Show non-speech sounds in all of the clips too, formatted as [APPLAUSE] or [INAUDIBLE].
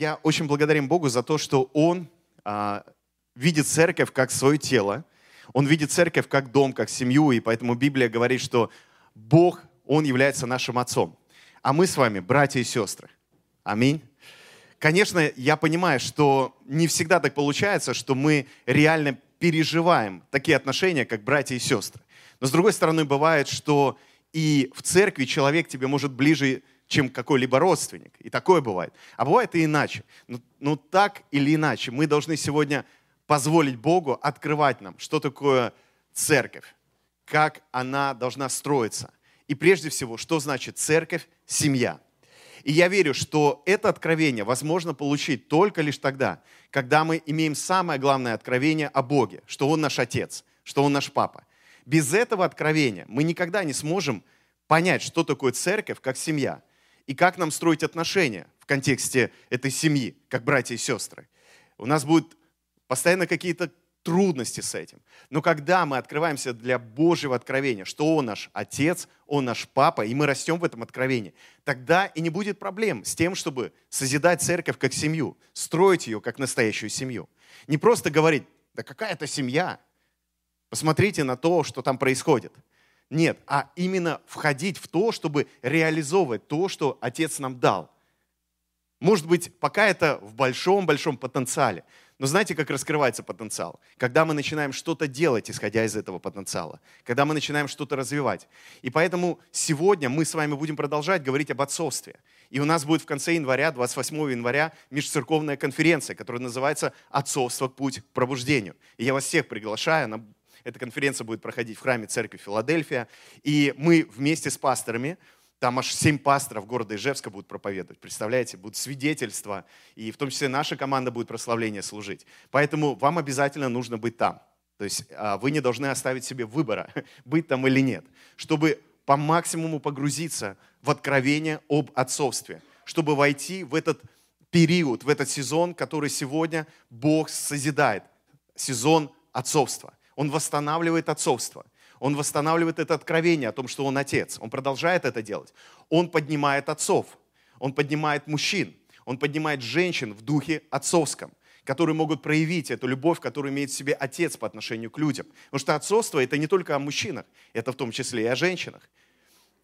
я очень благодарен Богу за то, что Он а, видит церковь как свое тело, Он видит церковь как дом, как семью, и поэтому Библия говорит, что Бог, Он является нашим отцом, а мы с вами братья и сестры. Аминь. Конечно, я понимаю, что не всегда так получается, что мы реально переживаем такие отношения, как братья и сестры. Но с другой стороны, бывает, что и в церкви человек тебе может ближе, чем какой-либо родственник. И такое бывает. А бывает и иначе. Но, но так или иначе, мы должны сегодня позволить Богу открывать нам, что такое церковь, как она должна строиться. И прежде всего, что значит церковь, семья – и я верю, что это откровение возможно получить только лишь тогда, когда мы имеем самое главное откровение о Боге, что Он наш Отец, что Он наш Папа. Без этого откровения мы никогда не сможем понять, что такое церковь как семья, и как нам строить отношения в контексте этой семьи, как братья и сестры. У нас будут постоянно какие-то трудности с этим. Но когда мы открываемся для Божьего откровения, что Он наш Отец, Он наш Папа, и мы растем в этом откровении, тогда и не будет проблем с тем, чтобы созидать церковь как семью, строить ее как настоящую семью. Не просто говорить, да какая это семья, посмотрите на то, что там происходит. Нет, а именно входить в то, чтобы реализовывать то, что Отец нам дал. Может быть, пока это в большом-большом потенциале, но знаете, как раскрывается потенциал? Когда мы начинаем что-то делать, исходя из этого потенциала. Когда мы начинаем что-то развивать. И поэтому сегодня мы с вами будем продолжать говорить об отцовстве. И у нас будет в конце января, 28 января, межцерковная конференция, которая называется «Отцовство. Путь к пробуждению». И я вас всех приглашаю. Она, эта конференция будет проходить в храме церкви Филадельфия. И мы вместе с пасторами там аж семь пасторов города Ижевска будут проповедовать. Представляете, будут свидетельства. И в том числе наша команда будет прославление служить. Поэтому вам обязательно нужно быть там. То есть а, вы не должны оставить себе выбора, [LAUGHS] быть там или нет. Чтобы по максимуму погрузиться в откровение об отцовстве. Чтобы войти в этот период, в этот сезон, который сегодня Бог созидает. Сезон отцовства. Он восстанавливает отцовство. Он восстанавливает это откровение о том, что он отец. Он продолжает это делать. Он поднимает отцов. Он поднимает мужчин. Он поднимает женщин в духе отцовском которые могут проявить эту любовь, которую имеет в себе отец по отношению к людям. Потому что отцовство – это не только о мужчинах, это в том числе и о женщинах.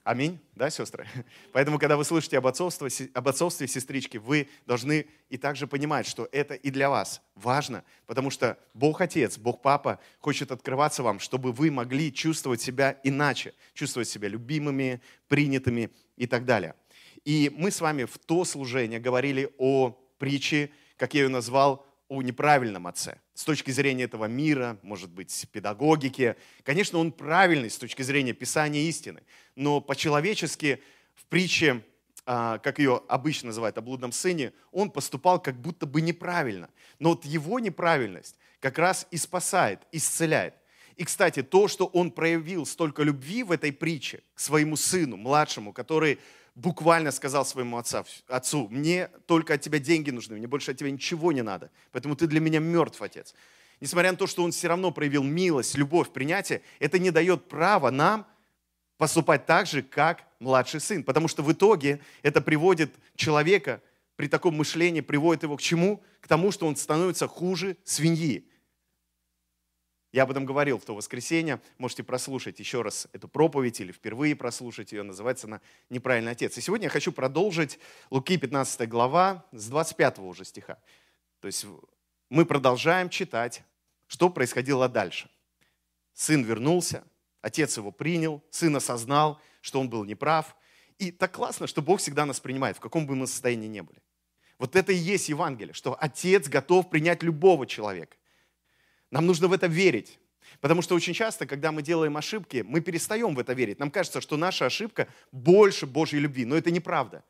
Аминь, да, сестры? [LAUGHS] Поэтому, когда вы слышите об отцовстве, об отцовстве, сестрички, вы должны и также понимать, что это и для вас важно, потому что Бог Отец, Бог Папа хочет открываться вам, чтобы вы могли чувствовать себя иначе, чувствовать себя любимыми, принятыми и так далее. И мы с вами в то служение говорили о притче, как я ее назвал, о неправильном отце. С точки зрения этого мира, может быть, педагогики. Конечно, он правильный с точки зрения Писания истины. Но по-человечески в притче, а, как ее обычно называют, о блудном сыне, он поступал как будто бы неправильно. Но вот его неправильность как раз и спасает, исцеляет. И, кстати, то, что он проявил столько любви в этой притче к своему сыну, младшему, который буквально сказал своему отцу, отцу, мне только от тебя деньги нужны, мне больше от тебя ничего не надо, поэтому ты для меня мертв, отец. Несмотря на то, что он все равно проявил милость, любовь, принятие, это не дает права нам поступать так же, как младший сын. Потому что в итоге это приводит человека при таком мышлении, приводит его к чему? К тому, что он становится хуже свиньи. Я об этом говорил в то воскресенье. Можете прослушать еще раз эту проповедь или впервые прослушать ее. Называется она «Неправильный отец». И сегодня я хочу продолжить Луки 15 глава с 25 уже стиха. То есть мы продолжаем читать, что происходило дальше. Сын вернулся, отец его принял, сын осознал, что он был неправ. И так классно, что Бог всегда нас принимает, в каком бы мы состоянии ни были. Вот это и есть Евангелие, что отец готов принять любого человека. Нам нужно в это верить. Потому что очень часто, когда мы делаем ошибки, мы перестаем в это верить. Нам кажется, что наша ошибка больше Божьей любви. Но это неправда.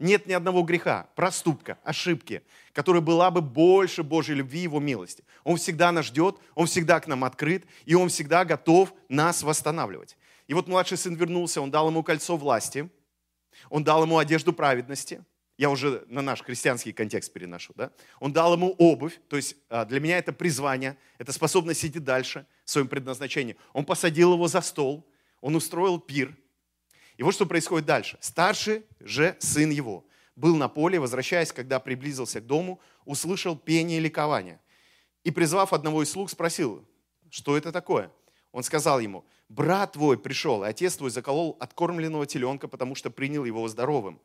Нет ни одного греха, проступка, ошибки, которая была бы больше Божьей любви и Его милости. Он всегда нас ждет, Он всегда к нам открыт, и Он всегда готов нас восстанавливать. И вот младший сын вернулся, он дал ему кольцо власти, он дал ему одежду праведности, я уже на наш христианский контекст переношу, да? Он дал ему обувь, то есть а, для меня это призвание, это способность идти дальше в своем предназначении. Он посадил его за стол, он устроил пир. И вот что происходит дальше. Старший же сын его, был на поле, возвращаясь, когда приблизился к дому, услышал пение и ликование. И, призвав одного из слуг, спросил, что это такое? Он сказал ему, брат твой пришел, и отец твой заколол откормленного теленка, потому что принял его здоровым.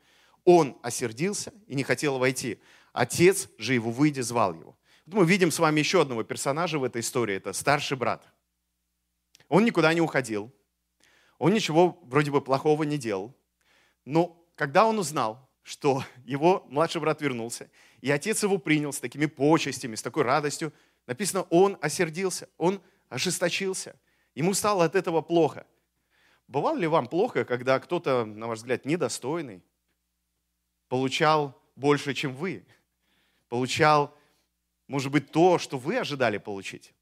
Он осердился и не хотел войти. Отец же его, выйдя, звал его. Мы видим с вами еще одного персонажа в этой истории. Это старший брат. Он никуда не уходил. Он ничего вроде бы плохого не делал. Но когда он узнал, что его младший брат вернулся, и отец его принял с такими почестями, с такой радостью, написано, он осердился, он ожесточился. Ему стало от этого плохо. Бывало ли вам плохо, когда кто-то, на ваш взгляд, недостойный, получал больше, чем вы? Получал, может быть, то, что вы ожидали получить?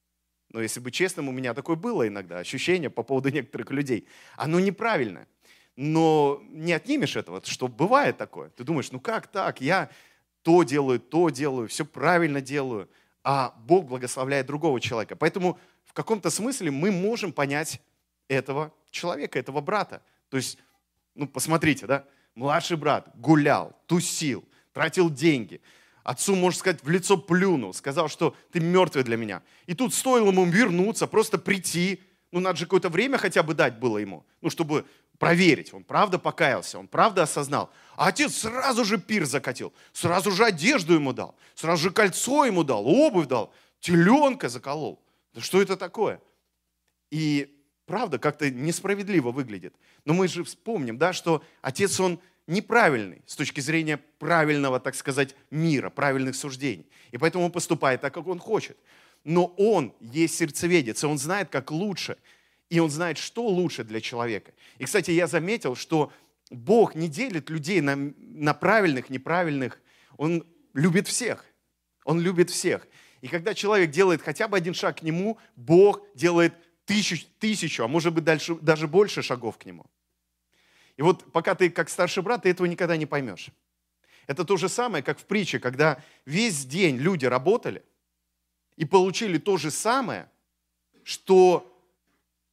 Но если быть честным, у меня такое было иногда, ощущение по поводу некоторых людей. Оно неправильное. Но не отнимешь этого, что бывает такое. Ты думаешь, ну как так? Я то делаю, то делаю, все правильно делаю, а Бог благословляет другого человека. Поэтому в каком-то смысле мы можем понять этого человека, этого брата. То есть, ну посмотрите, да, младший брат гулял, тусил, тратил деньги – Отцу, можно сказать, в лицо плюнул, сказал, что ты мертвый для меня. И тут стоило ему вернуться, просто прийти. Ну, надо же какое-то время хотя бы дать было ему, ну, чтобы проверить, он правда покаялся, он правда осознал. А отец сразу же пир закатил, сразу же одежду ему дал, сразу же кольцо ему дал, обувь дал, теленка заколол. Да что это такое? И правда, как-то несправедливо выглядит. Но мы же вспомним, да, что отец, он неправильный с точки зрения правильного, так сказать, мира, правильных суждений. И поэтому он поступает так, как он хочет. Но он есть сердцеведец, и он знает, как лучше. И он знает, что лучше для человека. И, кстати, я заметил, что Бог не делит людей на, на правильных, неправильных. Он любит всех. Он любит всех. И когда человек делает хотя бы один шаг к нему, Бог делает тысячу, тысячу а может быть дальше, даже больше шагов к нему. И вот пока ты как старший брат, ты этого никогда не поймешь. Это то же самое, как в притче, когда весь день люди работали и получили то же самое, что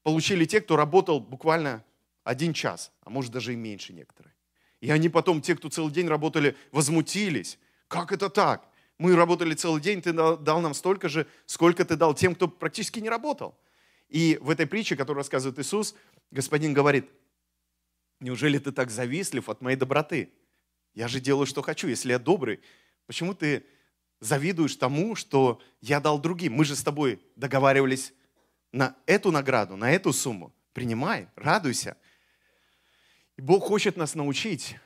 получили те, кто работал буквально один час, а может даже и меньше некоторые. И они потом, те, кто целый день работали, возмутились. Как это так? Мы работали целый день, ты дал нам столько же, сколько ты дал тем, кто практически не работал. И в этой притче, которую рассказывает Иисус, господин говорит – Неужели ты так завистлив от моей доброты? Я же делаю, что хочу. Если я добрый, почему ты завидуешь тому, что я дал другим? Мы же с тобой договаривались на эту награду, на эту сумму. Принимай, радуйся. И Бог хочет нас научить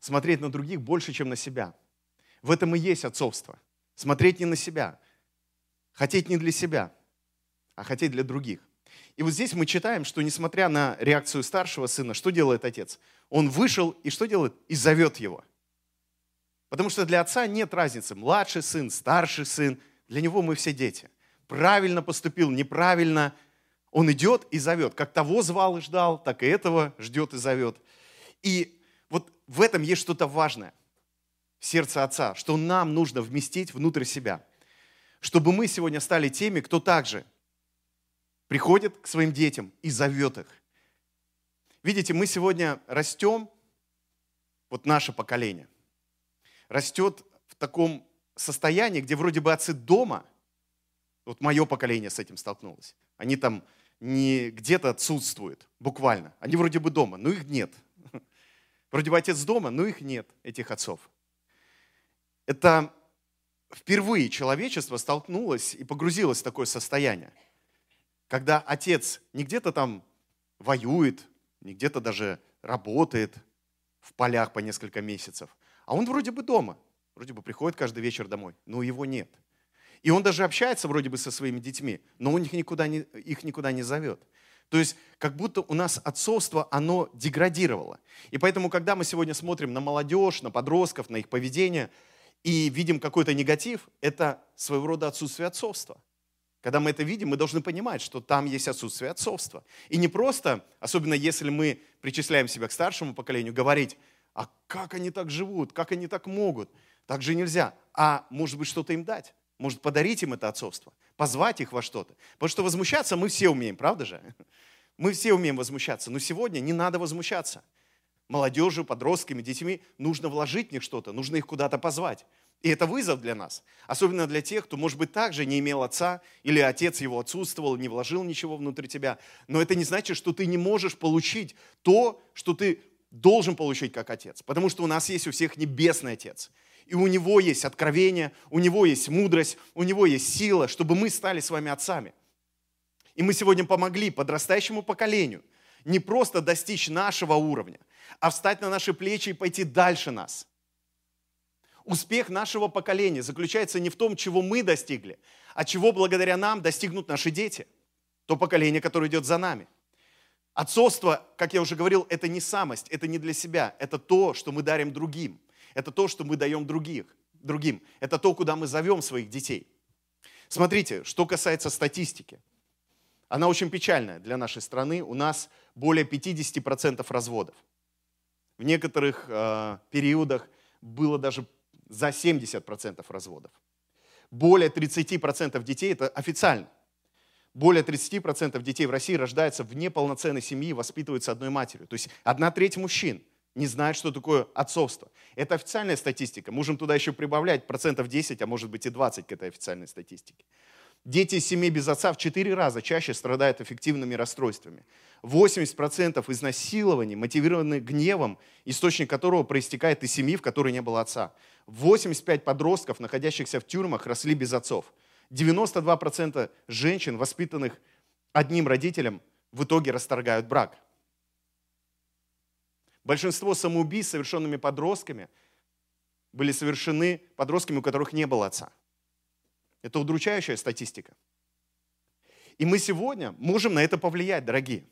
смотреть на других больше, чем на себя. В этом и есть отцовство. Смотреть не на себя, хотеть не для себя, а хотеть для других. И вот здесь мы читаем, что несмотря на реакцию старшего сына, что делает отец? Он вышел и что делает? И зовет его. Потому что для отца нет разницы, младший сын, старший сын, для него мы все дети. Правильно поступил, неправильно, он идет и зовет. Как того звал и ждал, так и этого ждет и зовет. И вот в этом есть что-то важное в сердце отца, что нам нужно вместить внутрь себя, чтобы мы сегодня стали теми, кто также приходит к своим детям и зовет их. Видите, мы сегодня растем, вот наше поколение, растет в таком состоянии, где вроде бы отцы дома, вот мое поколение с этим столкнулось, они там не где-то отсутствуют, буквально. Они вроде бы дома, но их нет. [LAUGHS] Вроде бы отец дома, но их нет, этих отцов. Это впервые человечество столкнулось и погрузилось в такое состояние – когда отец не где-то там воюет, не где-то даже работает в полях по несколько месяцев, а он вроде бы дома, вроде бы приходит каждый вечер домой, но его нет. И он даже общается вроде бы со своими детьми, но он их никуда не, их никуда не зовет. То есть как будто у нас отцовство, оно деградировало. И поэтому, когда мы сегодня смотрим на молодежь, на подростков, на их поведение, и видим какой-то негатив, это своего рода отсутствие отцовства. Когда мы это видим, мы должны понимать, что там есть отсутствие отцовства. И не просто, особенно если мы причисляем себя к старшему поколению, говорить, а как они так живут, как они так могут, так же нельзя. А может быть что-то им дать, может подарить им это отцовство, позвать их во что-то. Потому что возмущаться мы все умеем, правда же? [LAUGHS] Мы все умеем возмущаться, но сегодня не надо возмущаться. молодежью, подростками, детьми, нужно вложить в них что-то, нужно их куда-то позвать. И это вызов для нас. Особенно для тех, кто, может быть, также не имел отца, или отец его отсутствовал, не вложил ничего внутри тебя. Но это не значит, что ты не можешь получить то, что ты должен получить как отец. Потому что у нас есть у всех небесный отец. И у него есть откровение, у него есть мудрость, у него есть сила, чтобы мы стали с вами отцами. И мы сегодня помогли подрастающему поколению не просто достичь нашего уровня, а встать на наши плечи и пойти дальше нас. Успех нашего поколения заключается не в том, чего мы достигли, а чего благодаря нам достигнут наши дети, то поколение, которое идет за нами. Отцовство, как я уже говорил, это не самость, это не для себя, это то, что мы дарим другим, это то, что мы даем других, другим, это то, куда мы зовем своих детей. Смотрите, что касается статистики. Она очень печальная для нашей страны. У нас более 50% разводов. В некоторых э, периодах было даже за 70% разводов. Более 30% детей, это официально, более 30% детей в России рождаются в неполноценной семье и воспитываются одной матерью. То есть одна треть мужчин не знает, что такое отцовство. Это официальная статистика. Можем туда еще прибавлять процентов 10, а может быть и 20 к этой официальной статистике. Дети семей без отца в 4 раза чаще страдают аффективными расстройствами. 80% изнасилований мотивированы гневом, источник которого проистекает из семьи, в которой не было отца. 85 подростков, находящихся в тюрьмах, росли без отцов. 92% женщин, воспитанных одним родителем, в итоге расторгают брак. Большинство самоубийств, совершенными подростками, были совершены подростками, у которых не было отца. Это удручающая статистика. И мы сегодня можем на это повлиять, дорогие.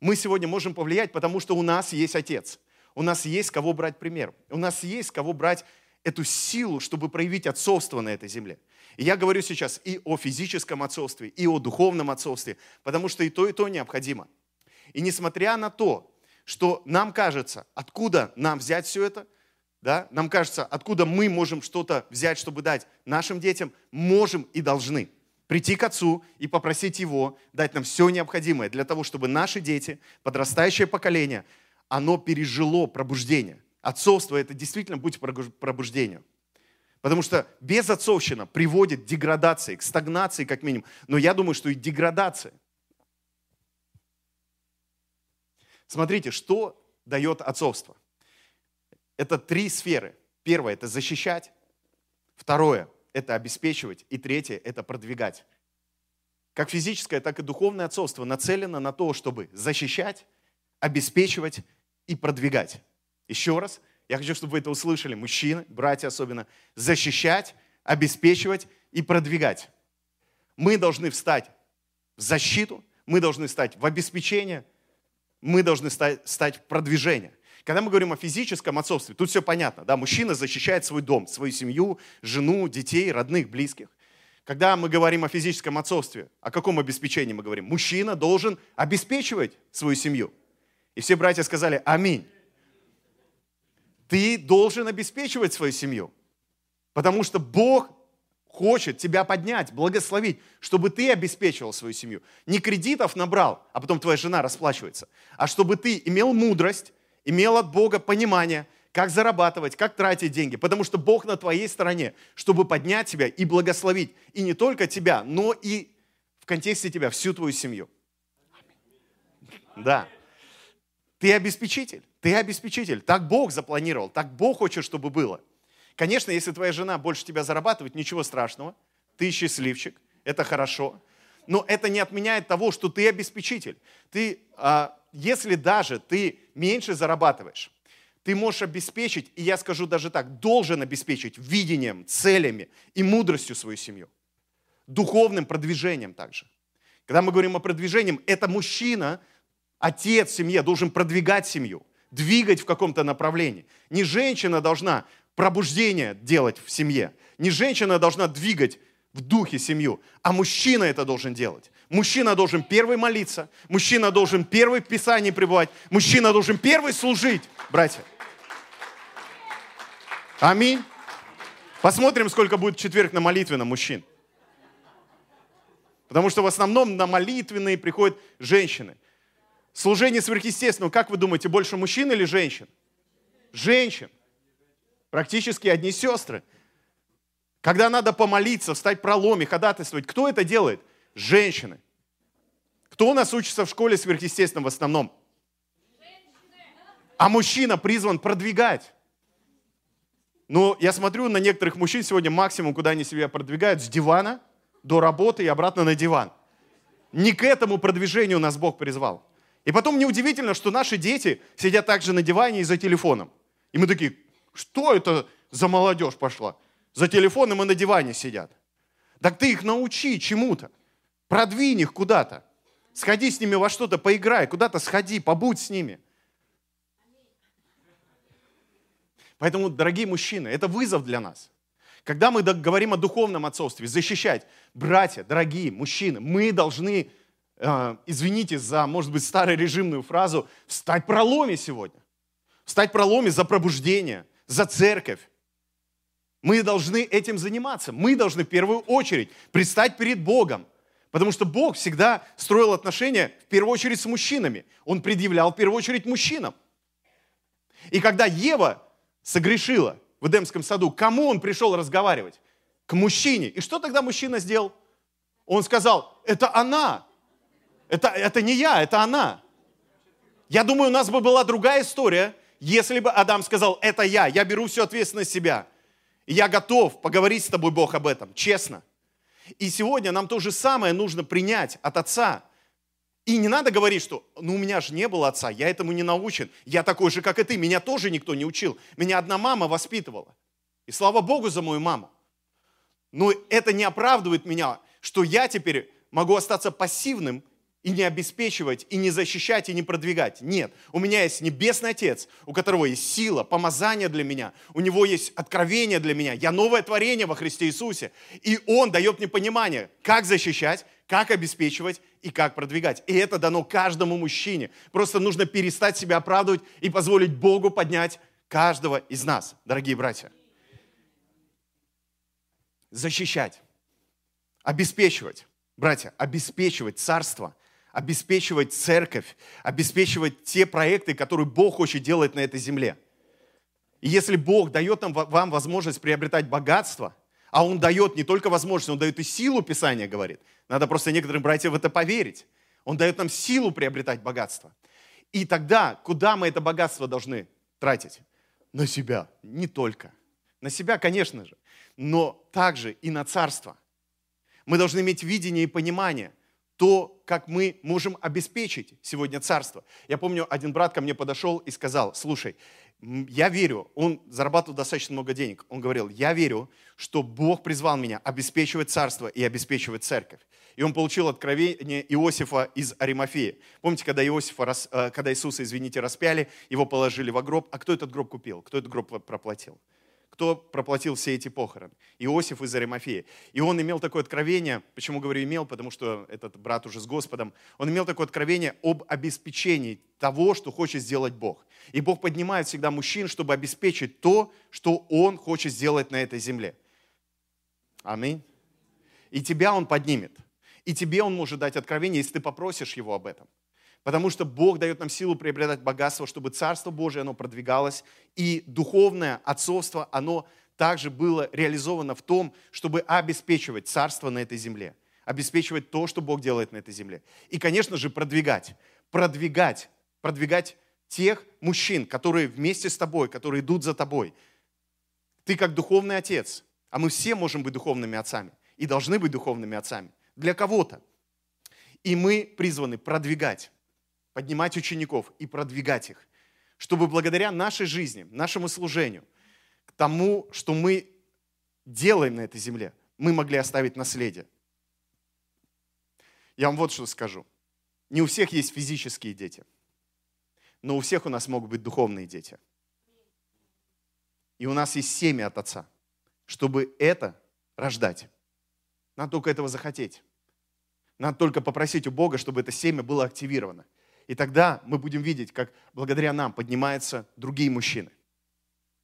Мы сегодня можем повлиять, потому что у нас есть Отец. У нас есть кого брать пример. У нас есть кого брать эту силу, чтобы проявить отцовство на этой земле. И я говорю сейчас и о физическом отцовстве, и о духовном отцовстве, потому что и то, и то необходимо. И несмотря на то, что нам кажется, откуда нам взять все это, да, нам кажется, откуда мы можем что-то взять, чтобы дать нашим детям, можем и должны прийти к Отцу и попросить Его дать нам все необходимое для того, чтобы наши дети, подрастающее поколение, оно пережило пробуждение. Отцовство – это действительно путь к пробуждению. Потому что безотцовщина приводит к деградации, к стагнации как минимум. Но я думаю, что и деградация. Смотрите, что дает отцовство. Это три сферы. Первое – это защищать. Второе – это обеспечивать. И третье – это продвигать. Как физическое, так и духовное отцовство нацелено на то, чтобы защищать, обеспечивать и продвигать. Еще раз, я хочу, чтобы вы это услышали, мужчины, братья особенно, защищать, обеспечивать и продвигать. Мы должны встать в защиту, мы должны стать в обеспечение, мы должны стать, стать в продвижение. Когда мы говорим о физическом отцовстве, тут все понятно. Да? Мужчина защищает свой дом, свою семью, жену, детей, родных, близких. Когда мы говорим о физическом отцовстве, о каком обеспечении мы говорим? Мужчина должен обеспечивать свою семью. И все братья сказали «Аминь». Ты должен обеспечивать свою семью, потому что Бог хочет тебя поднять, благословить, чтобы ты обеспечивал свою семью. Не кредитов набрал, а потом твоя жена расплачивается, а чтобы ты имел мудрость, имел от Бога понимание, как зарабатывать, как тратить деньги, потому что Бог на твоей стороне, чтобы поднять тебя и благословить. И не только тебя, но и в контексте тебя, всю твою семью. Да. Ты обеспечитель, ты обеспечитель. Так Бог запланировал, так Бог хочет, чтобы было. Конечно, если твоя жена больше тебя зарабатывает, ничего страшного. Ты счастливчик, это хорошо. Но это не отменяет того, что ты обеспечитель. Ты а, если даже ты меньше зарабатываешь, ты можешь обеспечить, и я скажу даже так, должен обеспечить видением, целями и мудростью свою семью. Духовным продвижением также. Когда мы говорим о продвижении, это мужчина, отец в семье должен продвигать семью, двигать в каком-то направлении. Не женщина должна пробуждение делать в семье, не женщина должна двигать в духе семью, а мужчина это должен делать. Мужчина должен первый молиться, мужчина должен первый в Писании пребывать, мужчина должен первый служить, братья. Аминь. Посмотрим, сколько будет в четверг на молитвенном мужчин. Потому что в основном на молитвенные приходят женщины. Служение сверхъестественного, как вы думаете, больше мужчин или женщин? Женщин. Практически одни сестры. Когда надо помолиться, встать проломе, ходатайствовать, кто это делает? Женщины. Кто у нас учится в школе сверхъестественном в основном? А мужчина призван продвигать. Но я смотрю на некоторых мужчин сегодня максимум, куда они себя продвигают, с дивана до работы и обратно на диван. Не к этому продвижению нас Бог призвал. И потом неудивительно, что наши дети сидят также на диване и за телефоном. И мы такие, что это за молодежь пошла? За телефоном и на диване сидят. Так ты их научи чему-то. Продвинь их куда-то. Сходи с ними во что-то, поиграй, куда-то сходи, побудь с ними. Поэтому, дорогие мужчины, это вызов для нас. Когда мы говорим о духовном отцовстве, защищать, братья, дорогие мужчины, мы должны, э, извините за, может быть, старорежимную фразу, встать проломе сегодня. Встать проломе за пробуждение, за церковь. Мы должны этим заниматься. Мы должны в первую очередь предстать перед Богом. Потому что Бог всегда строил отношения в первую очередь с мужчинами. Он предъявлял в первую очередь мужчинам. И когда Ева согрешила в Эдемском саду, кому он пришел разговаривать? К мужчине. И что тогда мужчина сделал? Он сказал, это она. Это, это не я, это она. Я думаю, у нас бы была другая история, если бы Адам сказал, это я, я беру всю ответственность себя. И я готов поговорить с тобой, Бог, об этом, честно. И сегодня нам то же самое нужно принять от Отца. И не надо говорить, что ну у меня же не было отца, я этому не научен, я такой же, как и ты, меня тоже никто не учил, меня одна мама воспитывала. И слава Богу за мою маму. Но это не оправдывает меня, что я теперь могу остаться пассивным и не обеспечивать, и не защищать, и не продвигать. Нет, у меня есть Небесный Отец, у которого есть сила, помазание для меня, у него есть откровение для меня. Я новое творение во Христе Иисусе. И Он дает мне понимание, как защищать, как обеспечивать и как продвигать. И это дано каждому мужчине. Просто нужно перестать себя оправдывать и позволить Богу поднять каждого из нас, дорогие братья. Защищать, обеспечивать, братья, обеспечивать царство, обеспечивать церковь, обеспечивать те проекты, которые Бог хочет делать на этой земле. И если Бог дает нам, вам возможность приобретать богатство – а Он дает не только возможность, Он дает и силу, Писание говорит. Надо просто некоторым братьям в это поверить. Он дает нам силу приобретать богатство. И тогда, куда мы это богатство должны тратить? На себя. Не только. На себя, конечно же. Но также и на царство. Мы должны иметь видение и понимание – то, как мы можем обеспечить сегодня царство. Я помню, один брат ко мне подошел и сказал, слушай, я верю, он зарабатывал достаточно много денег. Он говорил, я верю, что Бог призвал меня обеспечивать царство и обеспечивать церковь. И он получил откровение Иосифа из Аримафеи. Помните, когда, Иосифа, э, когда Иисуса, извините, распяли, его положили в гроб, а кто этот гроб купил? Кто этот гроб проплатил? Кто проплатил все эти похороны? Иосиф из Аримафеи. И он имел такое откровение, почему говорю имел, потому что этот брат уже с Господом, он имел такое откровение об обеспечении того, что хочет сделать Бог. И Бог поднимает всегда мужчин, чтобы обеспечить то, что Он хочет сделать на этой земле. Аминь. И тебя Он поднимет. И тебе Он может дать откровение, если ты попросишь Его об этом. Потому что Бог дает нам силу приобретать богатство, чтобы Царство Божие, оно продвигалось, и духовное отцовство, оно также было реализовано в том, чтобы обеспечивать Царство на этой земле, обеспечивать то, что Бог делает на этой земле. И, конечно же, продвигать, продвигать, продвигать тех мужчин, которые вместе с тобой, которые идут за тобой. Ты как духовный отец, а мы все можем быть духовными отцами и должны быть духовными отцами для кого-то. И мы призваны продвигать поднимать учеников и продвигать их, чтобы благодаря нашей жизни, нашему служению, к тому, что мы делаем на этой земле, мы могли оставить наследие. Я вам вот что скажу. Не у всех есть физические дети, но у всех у нас могут быть духовные дети. И у нас есть семя от Отца. Чтобы это рождать, надо только этого захотеть. Надо только попросить у Бога, чтобы это семя было активировано. И тогда мы будем видеть, как благодаря нам поднимаются другие мужчины.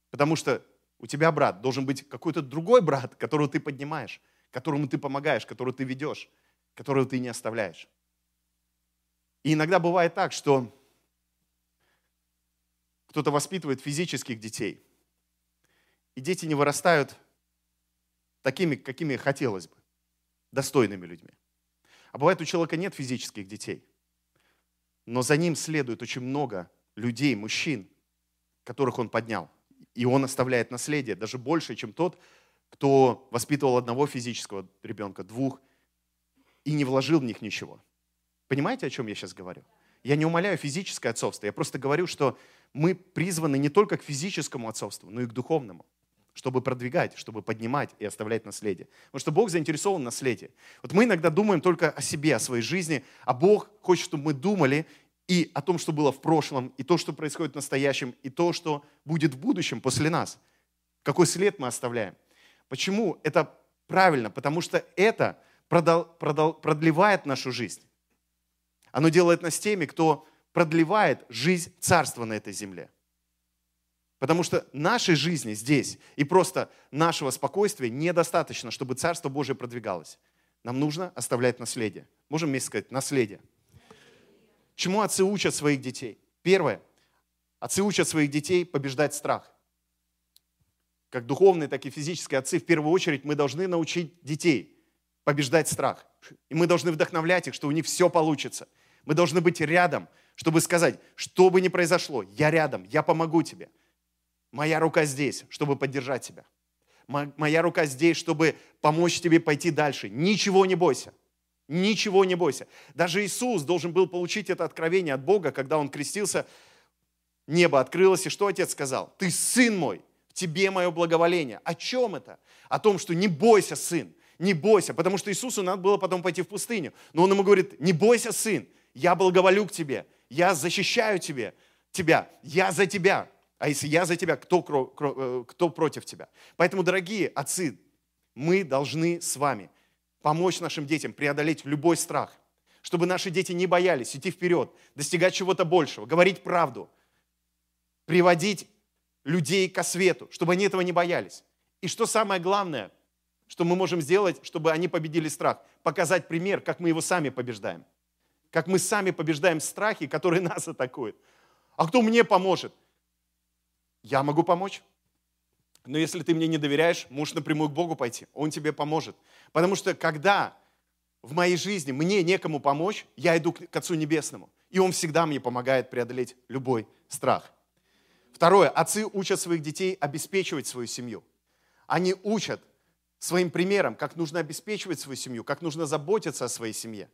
Потому что у тебя, брат, должен быть какой-то другой брат, которого ты поднимаешь, которому ты помогаешь, которого ты ведешь, которого ты не оставляешь. И иногда бывает так, что кто-то воспитывает физических детей, и дети не вырастают такими, какими хотелось бы, достойными людьми. А бывает, у человека нет физических детей, но за ним следует очень много людей, мужчин, которых он поднял. И он оставляет наследие, даже больше, чем тот, кто воспитывал одного физического ребенка, двух, и не вложил в них ничего. Понимаете, о чем я сейчас говорю? Я не умоляю физическое отцовство, я просто говорю, что мы призваны не только к физическому отцовству, но и к духовному чтобы продвигать, чтобы поднимать и оставлять наследие. Потому что Бог заинтересован в наследии. Вот мы иногда думаем только о себе, о своей жизни, а Бог хочет, чтобы мы думали и о том, что было в прошлом, и то, что происходит в настоящем, и то, что будет в будущем после нас. Какой след мы оставляем. Почему это правильно? Потому что это продал, продал, продлевает нашу жизнь. Оно делает нас теми, кто продлевает жизнь царства на этой земле. Потому что нашей жизни здесь и просто нашего спокойствия недостаточно, чтобы Царство Божие продвигалось. Нам нужно оставлять наследие. Можем вместе сказать, наследие. Чему отцы учат своих детей? Первое. Отцы учат своих детей побеждать страх. Как духовные, так и физические отцы, в первую очередь мы должны научить детей побеждать страх. И мы должны вдохновлять их, что у них все получится. Мы должны быть рядом, чтобы сказать, что бы ни произошло, я рядом, я помогу тебе. Моя рука здесь, чтобы поддержать тебя. Моя рука здесь, чтобы помочь тебе пойти дальше. Ничего не бойся. Ничего не бойся. Даже Иисус должен был получить это откровение от Бога, когда Он крестился. Небо открылось, и что Отец сказал? Ты сын мой, в тебе мое благоволение. О чем это? О том, что не бойся, сын, не бойся, потому что Иисусу надо было потом пойти в пустыню. Но Он ему говорит, не бойся, сын, я благоволю к тебе, я защищаю тебе, тебя, я за тебя. А если я за тебя, кто, э, кто против тебя? Поэтому, дорогие отцы, мы должны с вами помочь нашим детям преодолеть любой страх, чтобы наши дети не боялись идти вперед, достигать чего-то большего, говорить правду, приводить людей ко свету, чтобы они этого не боялись. И что самое главное, что мы можем сделать, чтобы они победили страх? Показать пример, как мы его сами побеждаем. Как мы сами побеждаем страхи, которые [LAUGHS] нас атакуют. А кто мне поможет? Я могу помочь. Но если ты мне не доверяешь, можешь напрямую к Богу пойти. Он тебе поможет. Потому что когда в моей жизни мне некому помочь, я иду к Отцу Небесному. И Он всегда мне помогает преодолеть любой страх. Второе. Отцы учат своих детей обеспечивать свою семью. Они учат своим примером, как нужно обеспечивать свою семью, как нужно заботиться о своей семье,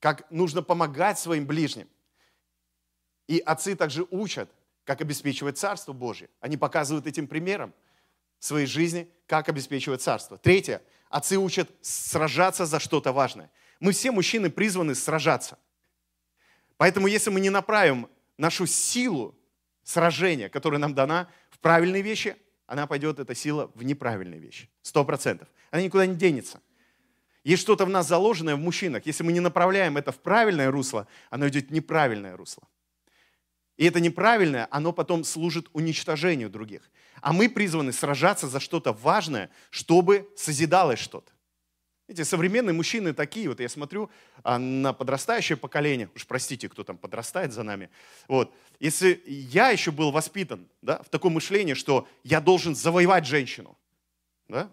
как нужно помогать своим ближним. И отцы также учат как обеспечивать Царство Божье. Они показывают этим примером своей жизни, как обеспечивать Царство. Третье. Отцы учат сражаться за что-то важное. Мы все мужчины призваны сражаться. Поэтому если мы не направим нашу силу сражения, которая нам дана, в правильные вещи, она пойдет, эта сила, в неправильные вещи. Сто процентов. Она никуда не денется. Есть что-то в нас заложенное в мужчинах. Если мы не направляем это в правильное русло, оно идет в неправильное русло. И это неправильное, оно потом служит уничтожению других. А мы призваны сражаться за что-то важное, чтобы созидалось что-то. Эти современные мужчины такие, вот я смотрю а, на подрастающее поколение, уж простите, кто там подрастает за нами, вот, если я еще был воспитан да, в таком мышлении, что я должен завоевать женщину, да,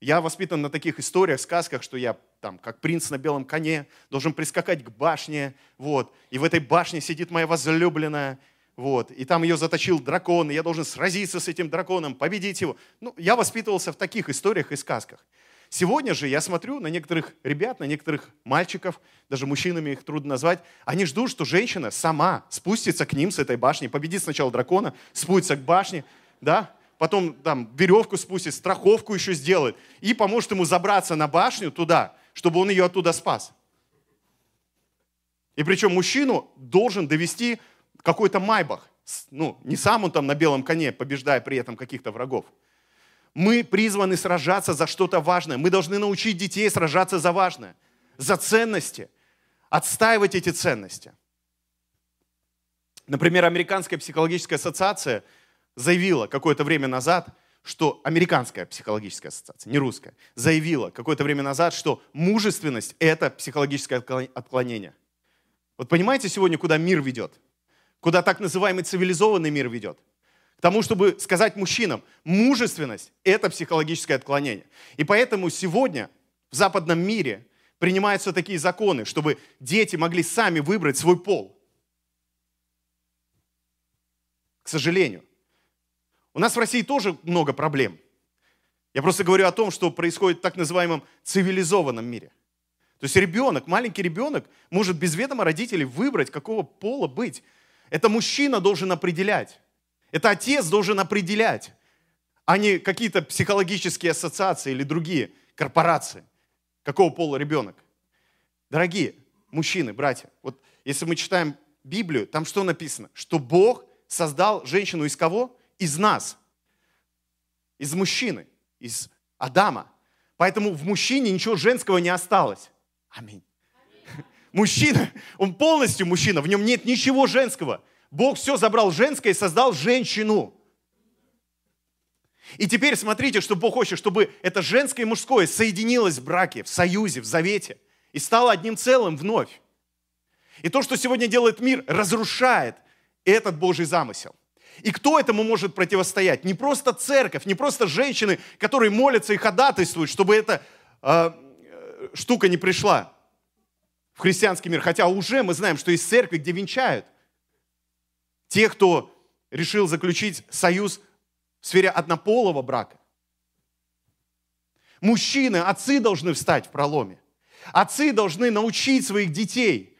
я воспитан на таких историях, сказках, что я там, как принц на белом коне, должен прискакать к башне, вот, и в этой башне сидит моя возлюбленная, вот, и там ее заточил дракон, и я должен сразиться с этим драконом, победить его. Ну, я воспитывался в таких историях и сказках. Сегодня же я смотрю на некоторых ребят, на некоторых мальчиков, даже мужчинами их трудно назвать, они ждут, что женщина сама спустится к ним с этой башни, победит сначала дракона, спустится к башне, да, потом там веревку спустит, страховку еще сделает и поможет ему забраться на башню туда, чтобы он ее оттуда спас. И причем мужчину должен довести какой-то майбах. Ну, не сам он там на белом коне, побеждая при этом каких-то врагов. Мы призваны сражаться за что-то важное. Мы должны научить детей сражаться за важное, за ценности, отстаивать эти ценности. Например, Американская психологическая ассоциация – заявила какое-то время назад, что американская психологическая ассоциация, не русская, заявила какое-то время назад, что мужественность – это психологическое отклонение. Вот понимаете сегодня, куда мир ведет? Куда так называемый цивилизованный мир ведет? К тому, чтобы сказать мужчинам, мужественность – это психологическое отклонение. И поэтому сегодня в западном мире принимаются такие законы, чтобы дети могли сами выбрать свой пол. К сожалению. У нас в России тоже много проблем. Я просто говорю о том, что происходит в так называемом цивилизованном мире. То есть ребенок, маленький ребенок может без ведома родителей выбрать, какого пола быть. Это мужчина должен определять. Это отец должен определять, а не какие-то психологические ассоциации или другие корпорации. Какого пола ребенок. Дорогие мужчины, братья, вот если мы читаем Библию, там что написано? Что Бог создал женщину из кого? Из нас. Из мужчины, из Адама. Поэтому в мужчине ничего женского не осталось. Аминь. [LAUGHS] Мужчина, он полностью мужчина, в нем нет ничего женского. Бог все забрал женское и создал женщину. И теперь смотрите, что Бог хочет, чтобы это женское и мужское соединилось в браке, в союзе, в завете и стало одним целым вновь. И то, что сегодня делает мир, разрушает этот Божий замысел. И кто этому может противостоять? Не просто церковь, не просто женщины, которые молятся и ходатайствуют, чтобы эта э, штука не пришла в христианский мир. Хотя уже мы знаем, что есть церкви, где венчают. Те, кто решил заключить союз в сфере однополого брака. Мужчины, отцы должны встать в проломе. Отцы должны научить своих детей,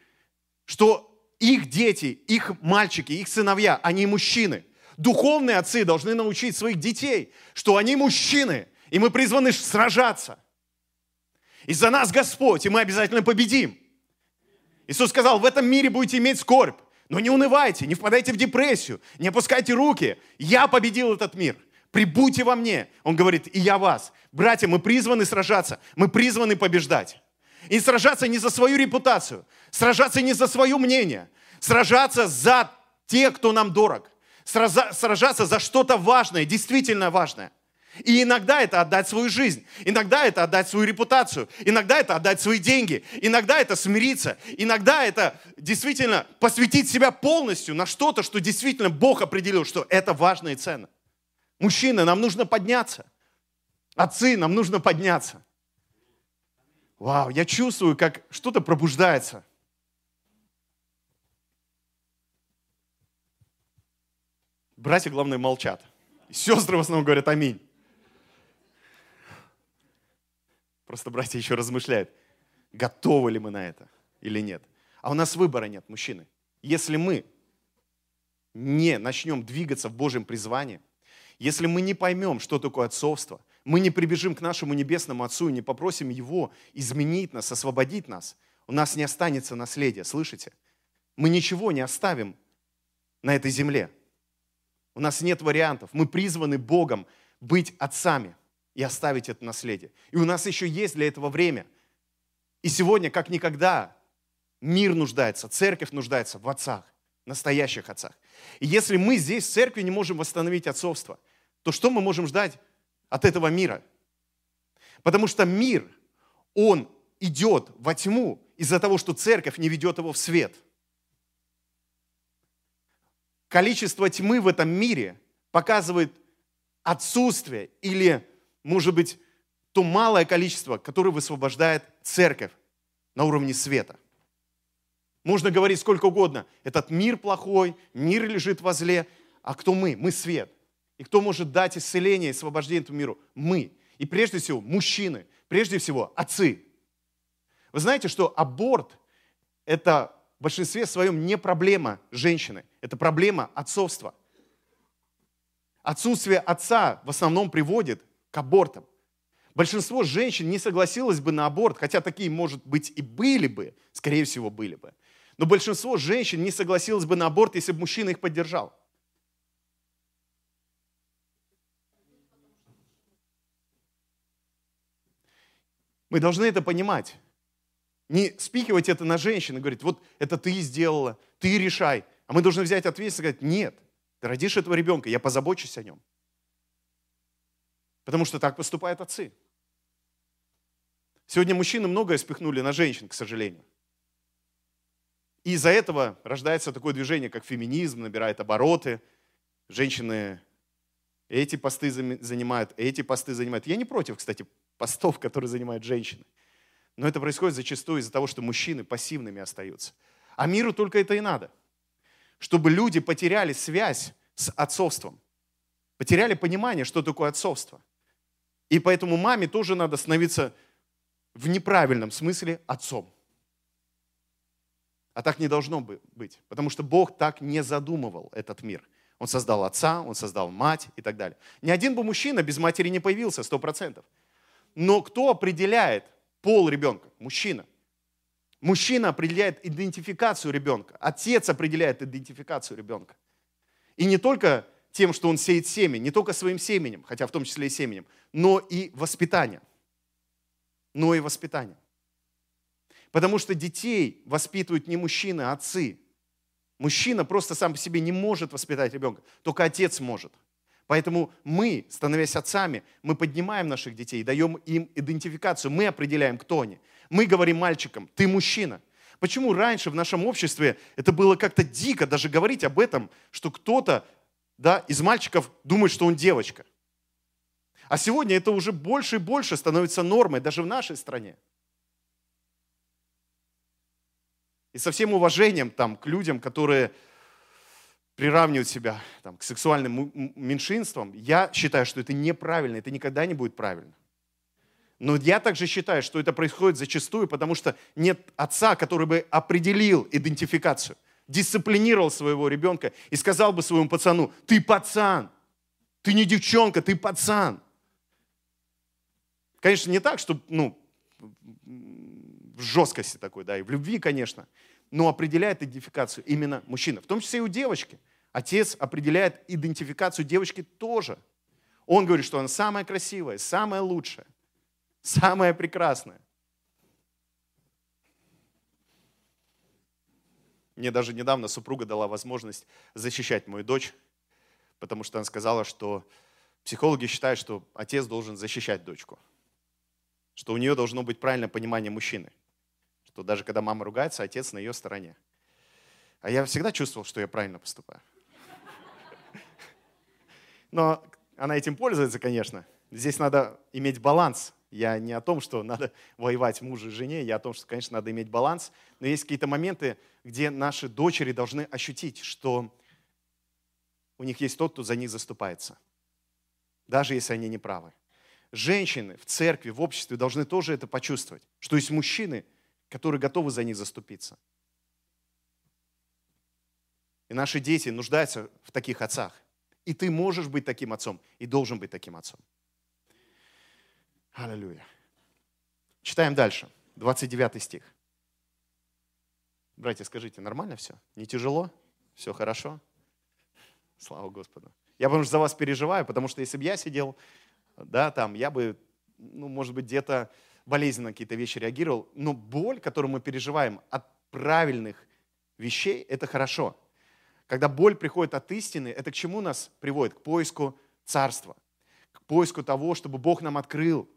что их дети, их мальчики, их сыновья, они мужчины. Духовные отцы должны научить своих детей, что они мужчины, и мы призваны сражаться. И за нас Господь, и мы обязательно победим. Иисус сказал, в этом мире будете иметь скорбь, но не унывайте, не впадайте в депрессию, не опускайте руки. Я победил этот мир. Прибудьте во мне. Он говорит, и я вас. Братья, мы призваны сражаться, мы призваны побеждать. И сражаться не за свою репутацию, сражаться не за свое мнение, сражаться за тех, кто нам дорог, сражаться за что-то важное, действительно важное. И иногда это отдать свою жизнь, иногда это отдать свою репутацию, иногда это отдать свои деньги, иногда это смириться, иногда это действительно посвятить себя полностью на что-то, что действительно Бог определил, что это важно и ценно. Мужчины, нам нужно подняться. Отцы, нам нужно подняться. Вау, я чувствую, как что-то пробуждается. Братья, главное, молчат. Сестры в основном говорят аминь. Просто братья еще размышляют, готовы ли мы на это или нет. А у нас выбора нет, мужчины. Если мы не начнем двигаться в Божьем призвании, если мы не поймем, что такое отцовство, мы не прибежим к нашему небесному Отцу и не попросим Его изменить нас, освободить нас, у нас не останется наследия, слышите? Мы ничего не оставим на этой земле. У нас нет вариантов. Мы призваны Богом быть отцами и оставить это наследие. И у нас еще есть для этого время. И сегодня, как никогда, мир нуждается, церковь нуждается в отцах, настоящих отцах. И если мы здесь, в церкви, не можем восстановить отцовство, то что мы можем ждать от этого мира? Потому что мир, он идет во тьму из-за того, что церковь не ведет его в свет. Количество тьмы в этом мире показывает отсутствие или, может быть, то малое количество, которое высвобождает церковь на уровне света. Можно говорить сколько угодно. Этот мир плохой, мир лежит во зле. А кто мы? Мы свет. И кто может дать исцеление и освобождение этому миру? Мы. И прежде всего мужчины, прежде всего отцы. Вы знаете, что аборт – это в большинстве своем не проблема женщины, это проблема отцовства. Отсутствие отца в основном приводит к абортам. Большинство женщин не согласилось бы на аборт, хотя такие, может быть, и были бы, скорее всего, были бы. Но большинство женщин не согласилось бы на аборт, если бы мужчина их поддержал. Мы должны это понимать. Не спихивать это на женщин и говорить, вот это ты сделала, ты решай. А мы должны взять ответственность и сказать, нет, ты родишь этого ребенка, я позабочусь о нем. Потому что так поступают отцы. Сегодня мужчины многое спихнули на женщин, к сожалению. И из-за этого рождается такое движение, как феминизм, набирает обороты. Женщины эти посты занимают, эти посты занимают. Я не против, кстати, постов, которые занимают женщины. Но это происходит зачастую из-за того, что мужчины пассивными остаются. А миру только это и надо. Чтобы люди потеряли связь с отцовством. Потеряли понимание, что такое отцовство. И поэтому маме тоже надо становиться в неправильном смысле отцом. А так не должно быть, потому что Бог так не задумывал этот мир. Он создал отца, он создал мать и так далее. Ни один бы мужчина без матери не появился, сто процентов. Но кто определяет пол ребенка? Мужчина. Мужчина определяет идентификацию ребенка. Отец определяет идентификацию ребенка. И не только тем, что он сеет семя, не только своим семенем, хотя в том числе и семенем, но и воспитанием. Но и воспитанием. Потому что детей воспитывают не мужчины, а отцы. Мужчина просто сам по себе не может воспитать ребенка, только отец может. Поэтому мы, становясь отцами, мы поднимаем наших детей, даем им идентификацию, мы определяем, кто они. Мы говорим мальчикам, ты мужчина. Почему раньше в нашем обществе это было как-то дико даже говорить об этом, что кто-то да, из мальчиков думает, что он девочка. А сегодня это уже больше и больше становится нормой, даже в нашей стране. И со всем уважением там, к людям, которые приравнивают себя там, к сексуальным меньшинствам, я считаю, что это неправильно, это никогда не будет правильно. Но я также считаю, что это происходит зачастую, потому что нет отца, который бы определил идентификацию, дисциплинировал своего ребенка и сказал бы своему пацану, ты пацан, ты не девчонка, ты пацан. Конечно, не так, что, ну, в жесткости такой, да, и в любви, конечно, но определяет идентификацию именно мужчина, в том числе и у девочки. Отец определяет идентификацию девочки тоже. Он говорит, что она самая красивая, самая лучшая, самая прекрасная. Мне даже недавно супруга дала возможность защищать мою дочь, потому что она сказала, что психологи считают, что отец должен защищать дочку, что у нее должно быть правильное понимание мужчины что даже когда мама ругается, отец на ее стороне. А я всегда чувствовал, что я правильно поступаю. Но она этим пользуется, конечно. Здесь надо иметь баланс. Я не о том, что надо воевать мужу и жене, я о том, что, конечно, надо иметь баланс. Но есть какие-то моменты, где наши дочери должны ощутить, что у них есть тот, кто за них заступается. Даже если они не правы. Женщины в церкви, в обществе должны тоже это почувствовать, что есть мужчины, которые готовы за них заступиться. И наши дети нуждаются в таких отцах. И ты можешь быть таким отцом, и должен быть таким отцом. Аллилуйя. Читаем дальше, 29 стих. Братья, скажите, нормально все? Не тяжело? Все хорошо? Слава Господу. Я потому что за вас переживаю, потому что если бы я сидел, да, там, я бы, ну, может быть, где-то болезненно какие-то вещи реагировал, но боль, которую мы переживаем от правильных вещей, это хорошо. Когда боль приходит от истины, это к чему нас приводит? К поиску царства, к поиску того, чтобы Бог нам открыл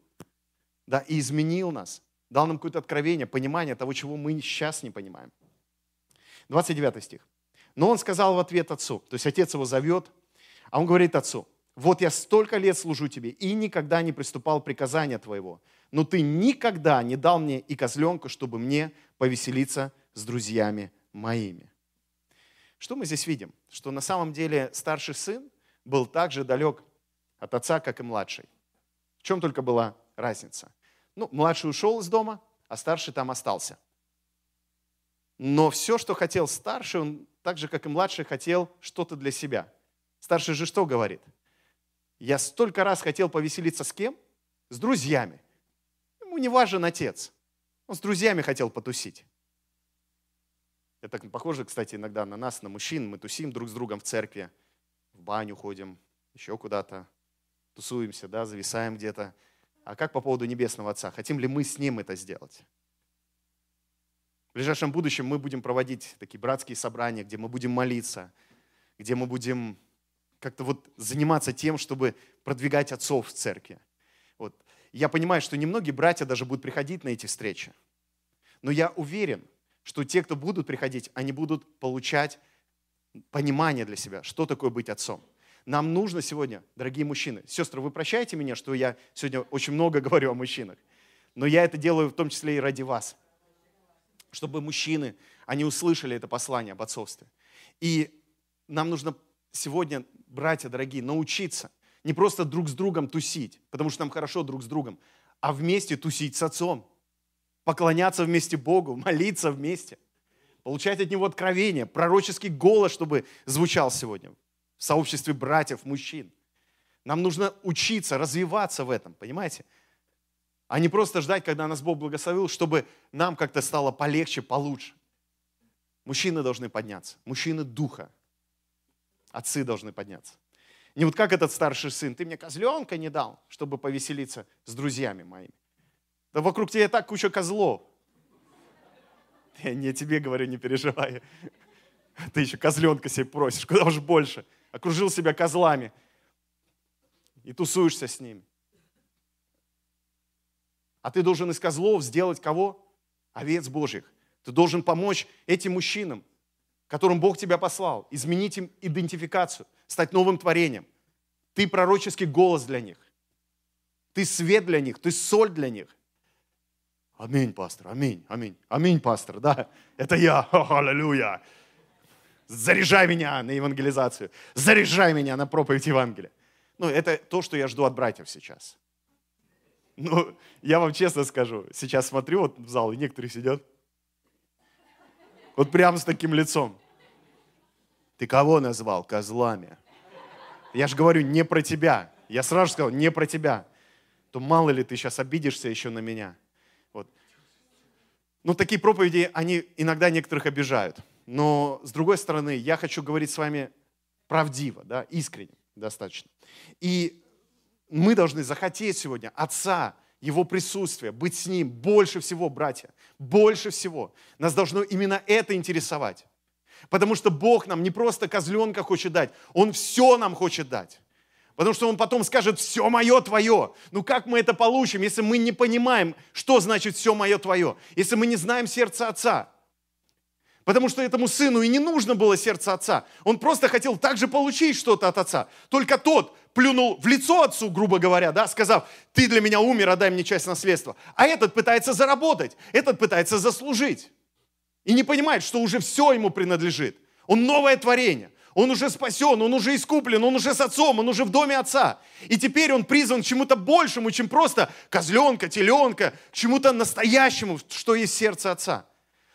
да, и изменил нас, дал нам какое-то откровение, понимание того, чего мы сейчас не понимаем. 29 стих. Но он сказал в ответ отцу, то есть отец его зовет, а он говорит отцу, вот я столько лет служу тебе и никогда не приступал приказания твоего, но ты никогда не дал мне и козленка, чтобы мне повеселиться с друзьями моими. Что мы здесь видим? Что на самом деле старший сын был так же далек от отца, как и младший. В чем только была разница? Ну, младший ушел из дома, а старший там остался. Но все, что хотел старший, он так же, как и младший, хотел что-то для себя. Старший же что говорит? Я столько раз хотел повеселиться с кем? С друзьями. Ему не важен отец. Он с друзьями хотел потусить. Это похоже, кстати, иногда на нас, на мужчин. Мы тусим друг с другом в церкви, в баню ходим, еще куда-то, тусуемся, да, зависаем где-то. А как по поводу Небесного Отца? Хотим ли мы с Ним это сделать? В ближайшем будущем мы будем проводить такие братские собрания, где мы будем молиться, где мы будем как-то вот заниматься тем, чтобы продвигать отцов в церкви. Вот я понимаю, что немногие братья даже будут приходить на эти встречи. Но я уверен, что те, кто будут приходить, они будут получать понимание для себя, что такое быть отцом. Нам нужно сегодня, дорогие мужчины, сестры, вы прощаете меня, что я сегодня очень много [LAUGHS] говорю о мужчинах, но я это делаю в том числе и ради вас, чтобы мужчины, они услышали это послание об отцовстве. И нам нужно сегодня, братья дорогие, научиться не просто друг с другом тусить, потому что нам хорошо друг с другом, а вместе тусить с отцом, поклоняться вместе Богу, молиться вместе, получать от Него откровение, пророческий голос, чтобы звучал сегодня в сообществе братьев, мужчин. Нам нужно учиться, развиваться в этом, понимаете? А не просто ждать, когда нас Бог благословил, чтобы нам как-то стало полегче, получше. Мужчины должны подняться, мужчины духа. Отцы должны подняться. Не вот как этот старший сын, ты мне козленка не дал, чтобы повеселиться с друзьями моими. Да вокруг тебя так куча козлов. Я не тебе говорю, не переживай. Ты еще козленка себе просишь, куда уж больше. Окружил себя козлами и тусуешься с ними. А ты должен из козлов сделать кого? Овец Божьих. Ты должен помочь этим мужчинам, которым Бог тебя послал, изменить им идентификацию, стать новым творением. Ты пророческий голос для них. Ты свет для них, ты соль для них. Аминь, пастор, аминь, аминь, аминь, пастор, да, это я, [LAUGHS] аллилуйя. Заряжай меня на евангелизацию, заряжай меня на проповедь Евангелия. Ну, это то, что я жду от братьев сейчас. Ну, я вам честно скажу, сейчас смотрю вот в зал, и некоторые сидят, вот прямо с таким лицом. Ты кого назвал козлами? Я же говорю не про тебя. Я сразу сказал, не про тебя. То мало ли ты сейчас обидишься еще на меня. Вот. Ну, такие проповеди, они иногда некоторых обижают. Но, с другой стороны, я хочу говорить с вами правдиво, да, искренне достаточно. И мы должны захотеть сегодня Отца, Его присутствие, быть с Ним больше всего, братья, больше всего. Нас должно именно это интересовать. Потому что Бог нам не просто козленка хочет дать, Он все нам хочет дать. Потому что Он потом скажет, все мое твое. Ну как мы это получим, если мы не понимаем, что значит все мое твое? Если мы не знаем сердца Отца? Потому что этому сыну и не нужно было сердце отца. Он просто хотел также получить что-то от отца. Только тот плюнул в лицо отцу, грубо говоря, да, сказав, ты для меня умер, отдай мне часть наследства. А этот пытается заработать, этот пытается заслужить. И не понимает, что уже все ему принадлежит. Он новое творение. Он уже спасен, он уже искуплен, он уже с отцом, он уже в доме отца. И теперь он призван к чему-то большему, чем просто козленка, теленка, к чему-то настоящему, что есть сердце отца.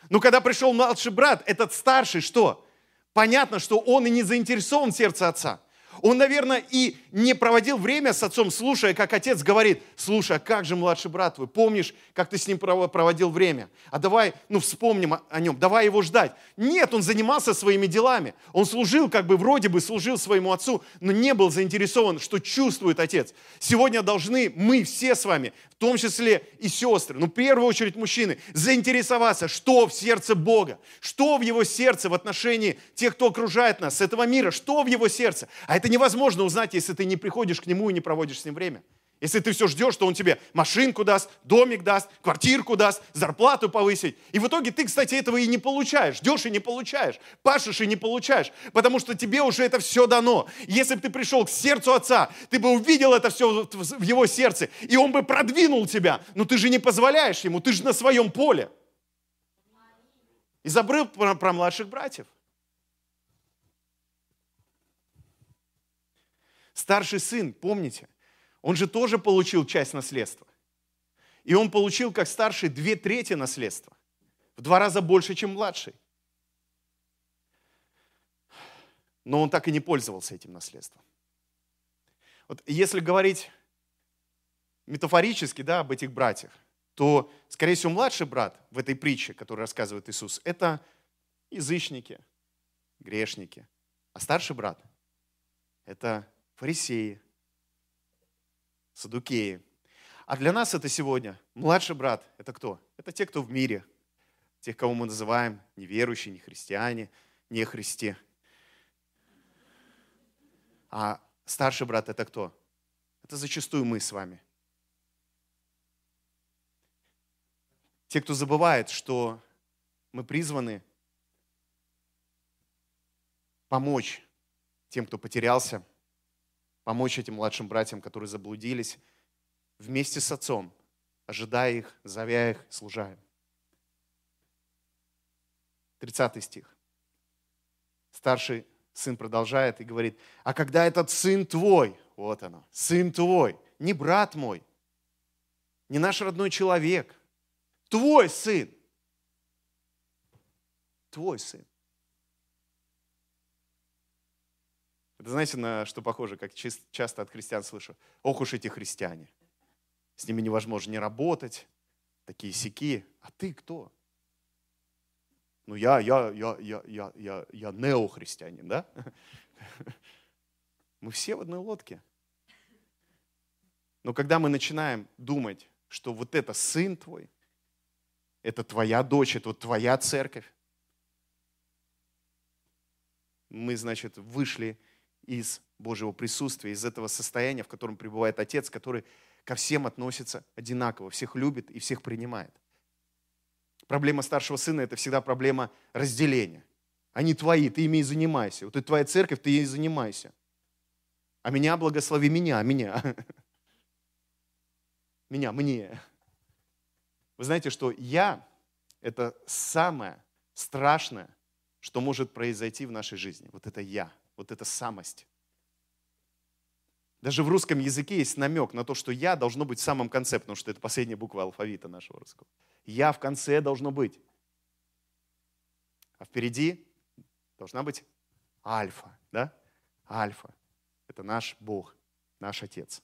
Но когда пришел младший брат, этот старший, что? Понятно, что он и не заинтересован в сердце отца. Он, наверное, и не проводил время с отцом, слушая, как отец говорит, слушай, а как же младший брат твой? Помнишь, как ты с ним проводил время? А давай, ну, вспомним о нем, давай его ждать. Нет, он занимался своими делами. Он служил, как бы вроде бы служил своему отцу, но не был заинтересован, что чувствует отец. Сегодня должны мы все с вами, в том числе и сестры, ну, в первую очередь мужчины, заинтересоваться, что в сердце Бога, что в его сердце в отношении тех, кто окружает нас, с этого мира, что в его сердце. А это невозможно узнать, если ты не приходишь к нему и не проводишь с ним время. Если ты все ждешь, что он тебе машинку даст, домик даст, квартирку даст, зарплату повысить. И в итоге ты, кстати, этого и не получаешь. Ждешь и не получаешь. Пашешь и не получаешь. Потому что тебе уже это все дано. Если бы ты пришел к сердцу отца, ты бы увидел это все в его сердце, и он бы продвинул тебя. Но ты же не позволяешь ему, ты же на своем поле. И забыл про, про младших братьев. Старший сын, помните, он же тоже получил часть наследства. И он получил, как старший, две трети наследства. В два раза больше, чем младший. Но он так и не пользовался этим наследством. Вот если говорить метафорически да, об этих братьях, то, скорее всего, младший брат в этой притче, которую рассказывает Иисус, это язычники, грешники. А старший брат – это фарисеи, садукеи. А для нас это сегодня младший брат. Это кто? Это те, кто в мире. Тех, кого мы называем неверующие, не христиане, не христи. А старший брат это кто? Это зачастую мы с вами. Те, кто забывает, что мы призваны помочь тем, кто потерялся, помочь этим младшим братьям, которые заблудились, вместе с отцом, ожидая их, зовя их, служа им. 30 стих. Старший сын продолжает и говорит, а когда этот сын твой, вот оно, сын твой, не брат мой, не наш родной человек, твой сын, твой сын. Это знаете, на что похоже, как часто от христиан слышу, ох уж эти христиане. С ними невозможно не работать, такие сики. А ты кто? Ну, я, я, я, я, я, я, я неохристианин, да? [LAUGHS] Мы все в одной лодке. Но когда мы начинаем думать, что вот это сын твой, это твоя дочь, это вот твоя церковь, мы, значит, вышли из Божьего присутствия, из этого состояния, в котором пребывает Отец, который ко всем относится одинаково, всех любит и всех принимает. Проблема старшего сына – это всегда проблема разделения. Они твои, ты ими и занимайся. Вот это твоя церковь, ты ей занимайся. А меня благослови меня, меня. [LAUGHS] Меня, мне. Вы знаете, что я – это самое страшное, что может произойти в нашей жизни. Вот это я, вот эта самость. Даже в русском языке есть намек на то, что «я» должно быть в самом конце, потому что это последняя буква алфавита нашего русского. «Я» в конце должно быть. А впереди должна быть альфа, да? Альфа. Это наш Бог, наш Отец.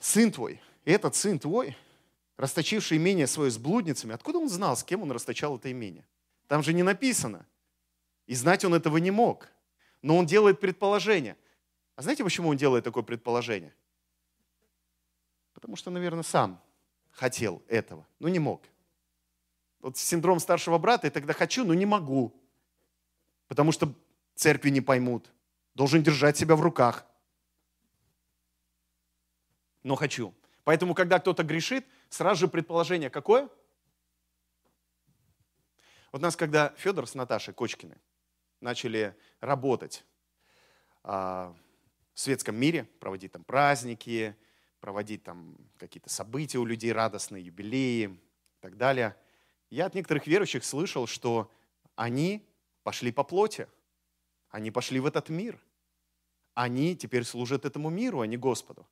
Сын твой, этот сын твой, расточивший имение свое с блудницами, откуда он знал, с кем он расточал это имение? Там же не написано. И знать он этого не мог. Но он делает предположение. А знаете, почему он делает такое предположение? Потому что, наверное, сам хотел этого, но не мог. Вот синдром старшего брата, я тогда хочу, но не могу. Потому что церкви не поймут. Должен держать себя в руках. Но хочу. Поэтому, когда кто-то грешит, сразу же предположение какое? Вот нас, когда Федор с Наташей Кочкиной начали работать а, в светском мире, проводить там праздники, проводить там какие-то события у людей радостные, юбилеи и так далее. Я от некоторых верующих слышал, что они пошли по плоти, они пошли в этот мир. Они теперь служат этому миру, а не Господу.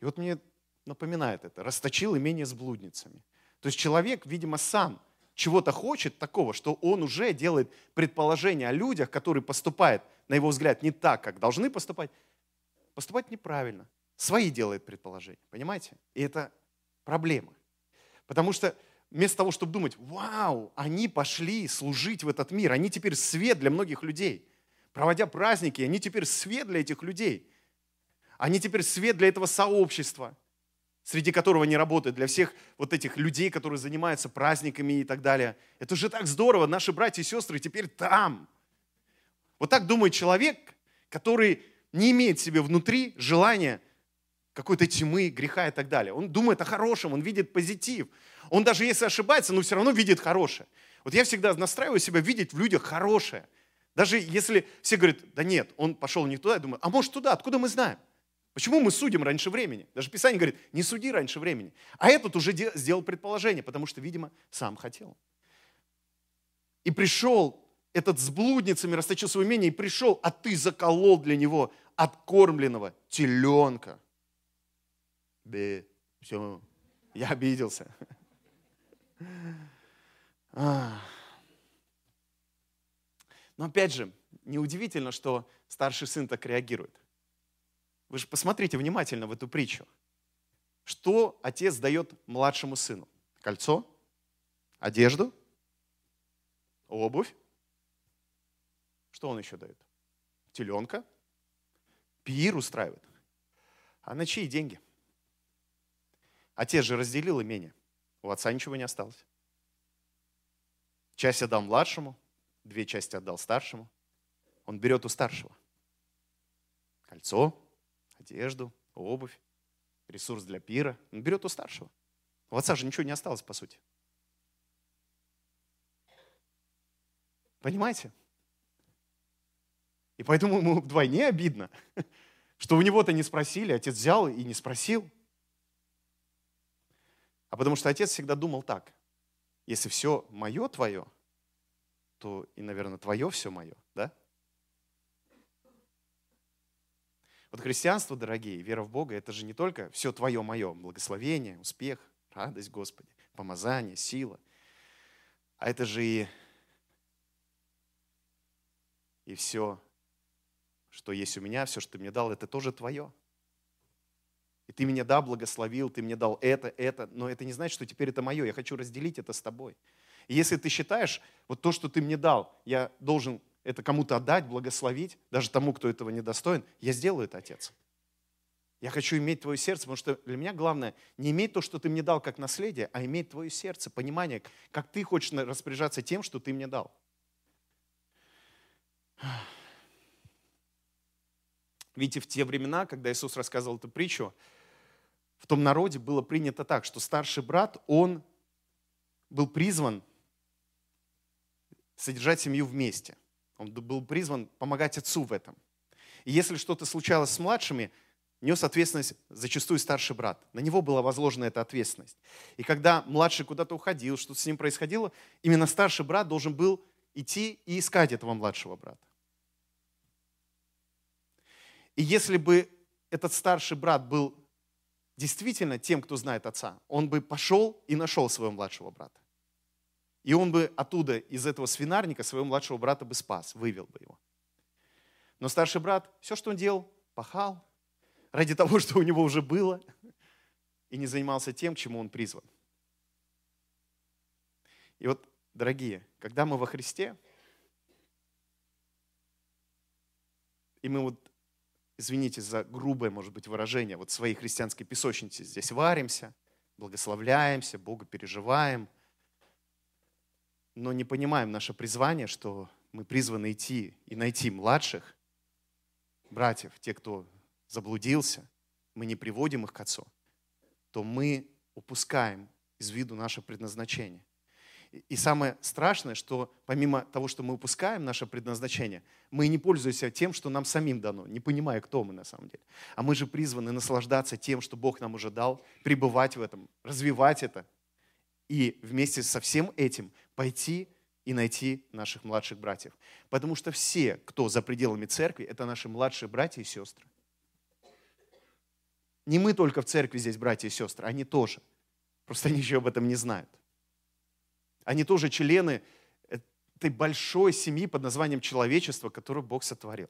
И вот мне напоминает это, расточил имение с блудницами. То есть человек, видимо, сам чего-то хочет такого, что он уже делает предположение о людях, которые поступают, на его взгляд, не так, как должны поступать, поступать неправильно. Свои делает предположения, понимаете? И это проблема. Потому что вместо того, чтобы думать, вау, они пошли служить в этот мир, они теперь свет для многих людей. Проводя праздники, они теперь свет для этих людей. Они теперь свет для этого сообщества, среди которого они работают, для всех вот этих людей, которые занимаются праздниками и так далее. Это же так здорово, наши братья и сестры теперь там. Вот так думает человек, который не имеет в себе внутри желания какой-то тьмы, греха и так далее. Он думает о хорошем, он видит позитив. Он даже если ошибается, но все равно видит хорошее. Вот я всегда настраиваю себя видеть в людях хорошее. Даже если все говорят, да нет, он пошел не туда, я думаю, а может туда, откуда мы знаем? Почему мы судим раньше времени? Даже Писание говорит, не суди раньше времени. А этот уже сделал предположение, потому что, видимо, сам хотел. И пришел этот с блудницами расточил свое имение и пришел, а ты заколол для него откормленного теленка. Бе, все, я обиделся. Но опять же, неудивительно, что старший сын так реагирует. Вы же посмотрите внимательно в эту притчу. Что отец дает младшему сыну? Кольцо, одежду, обувь, что он еще дает? Теленка. Пир устраивает. А на чьи деньги? Отец же разделил имение. У отца ничего не осталось. Часть отдал младшему, две части отдал старшему. Он берет у старшего. Кольцо, одежду, обувь, ресурс для пира. Он берет у старшего. У отца же ничего не осталось, по сути. Понимаете? И поэтому ему вдвойне обидно, [LAUGHS] что у него-то не спросили, отец взял и не спросил. А потому что отец всегда думал так, если все мое твое, то и, наверное, твое все мое, да? Вот христианство, дорогие, вера в Бога, это же не только все твое мое, благословение, успех, радость Господи, помазание, сила, а это же и, и все, что есть у меня, все, что ты мне дал, это тоже твое. И ты меня, да, благословил, ты мне дал это, это, но это не значит, что теперь это мое. Я хочу разделить это с тобой. И если ты считаешь, вот то, что ты мне дал, я должен это кому-то отдать, благословить, даже тому, кто этого не достоин, я сделаю это, Отец. Я хочу иметь твое сердце, потому что для меня главное не иметь то, что ты мне дал как наследие, а иметь твое сердце, понимание, как ты хочешь распоряжаться тем, что ты мне дал. Видите, в те времена, когда Иисус рассказывал эту притчу, в том народе было принято так, что старший брат, он был призван содержать семью вместе. Он был призван помогать отцу в этом. И если что-то случалось с младшими, нес ответственность зачастую старший брат. На него была возложена эта ответственность. И когда младший куда-то уходил, что-то с ним происходило, именно старший брат должен был идти и искать этого младшего брата. И если бы этот старший брат был действительно тем, кто знает отца, он бы пошел и нашел своего младшего брата. И он бы оттуда, из этого свинарника, своего младшего брата бы спас, вывел бы его. Но старший брат, все, что он делал, пахал ради того, что у него уже было, и не занимался тем, к чему он призван. И вот, дорогие, когда мы во Христе, и мы вот извините за грубое, может быть, выражение, вот своей христианской песочницы здесь варимся, благословляемся, Бога переживаем, но не понимаем наше призвание, что мы призваны идти и найти младших братьев, те, кто заблудился, мы не приводим их к Отцу, то мы упускаем из виду наше предназначение. И самое страшное, что помимо того, что мы упускаем наше предназначение, мы не пользуемся тем, что нам самим дано, не понимая, кто мы на самом деле. А мы же призваны наслаждаться тем, что Бог нам уже дал, пребывать в этом, развивать это. И вместе со всем этим пойти и найти наших младших братьев. Потому что все, кто за пределами церкви, это наши младшие братья и сестры. Не мы только в церкви здесь братья и сестры, они тоже. Просто они еще об этом не знают. Они тоже члены этой большой семьи под названием человечество, которую Бог сотворил.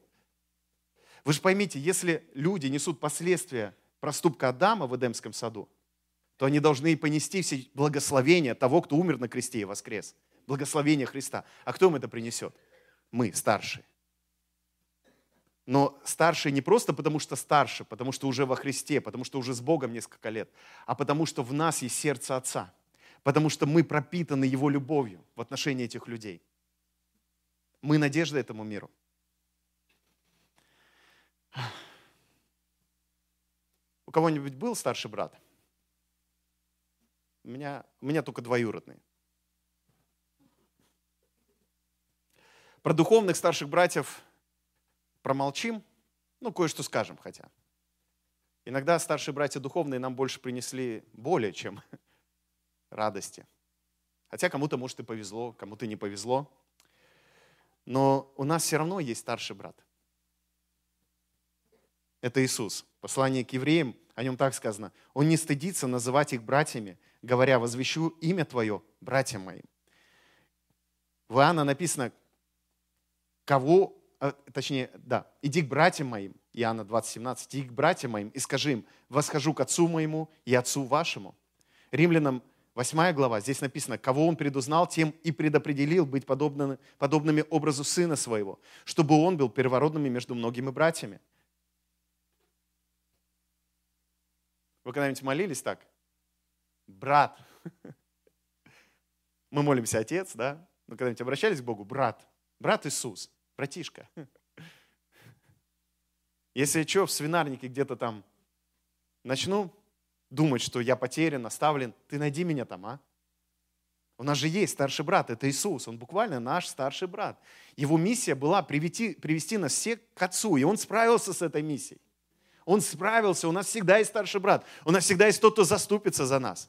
Вы же поймите, если люди несут последствия проступка Адама в Эдемском саду, то они должны понести все благословения того, кто умер на кресте и воскрес. Благословение Христа. А кто им это принесет? Мы, старшие. Но старшие не просто потому, что старше, потому что уже во Христе, потому что уже с Богом несколько лет, а потому что в нас есть сердце Отца потому что мы пропитаны Его любовью в отношении этих людей. Мы надежда этому миру. У кого-нибудь был старший брат? У меня, у меня только двоюродный. Про духовных старших братьев промолчим, ну, кое-что скажем хотя. Иногда старшие братья духовные нам больше принесли более, чем [LAUGHS] радости. Хотя кому-то, может, и повезло, кому-то не повезло. Но у нас все равно есть старший брат. Это Иисус. Послание к евреям, о нем так сказано. Он не стыдится называть их братьями, говоря, возвещу имя Твое братьям моим. В Иоанна написано, кого, а, точнее, да, иди к братьям моим, Иоанна 20:17, иди к братьям моим и скажи им, восхожу к отцу моему и отцу вашему. Римлянам Восьмая глава, здесь написано, кого он предузнал, тем и предопределил быть подобными, подобными образу сына своего, чтобы он был первородными между многими братьями. Вы когда-нибудь молились так? Брат. [LAUGHS] Мы молимся, Отец, да? Вы когда-нибудь обращались к Богу? Брат. Брат Иисус. Братишка. [LAUGHS] Если что, в свинарнике где-то там начну думать, что я потерян, оставлен, ты найди меня там, а? У нас же есть старший брат, это Иисус, он буквально наш старший брат. Его миссия была привести, привести нас всех к Отцу, и он справился с этой миссией. Он справился, у нас всегда есть старший брат, у нас всегда есть тот, кто заступится за нас.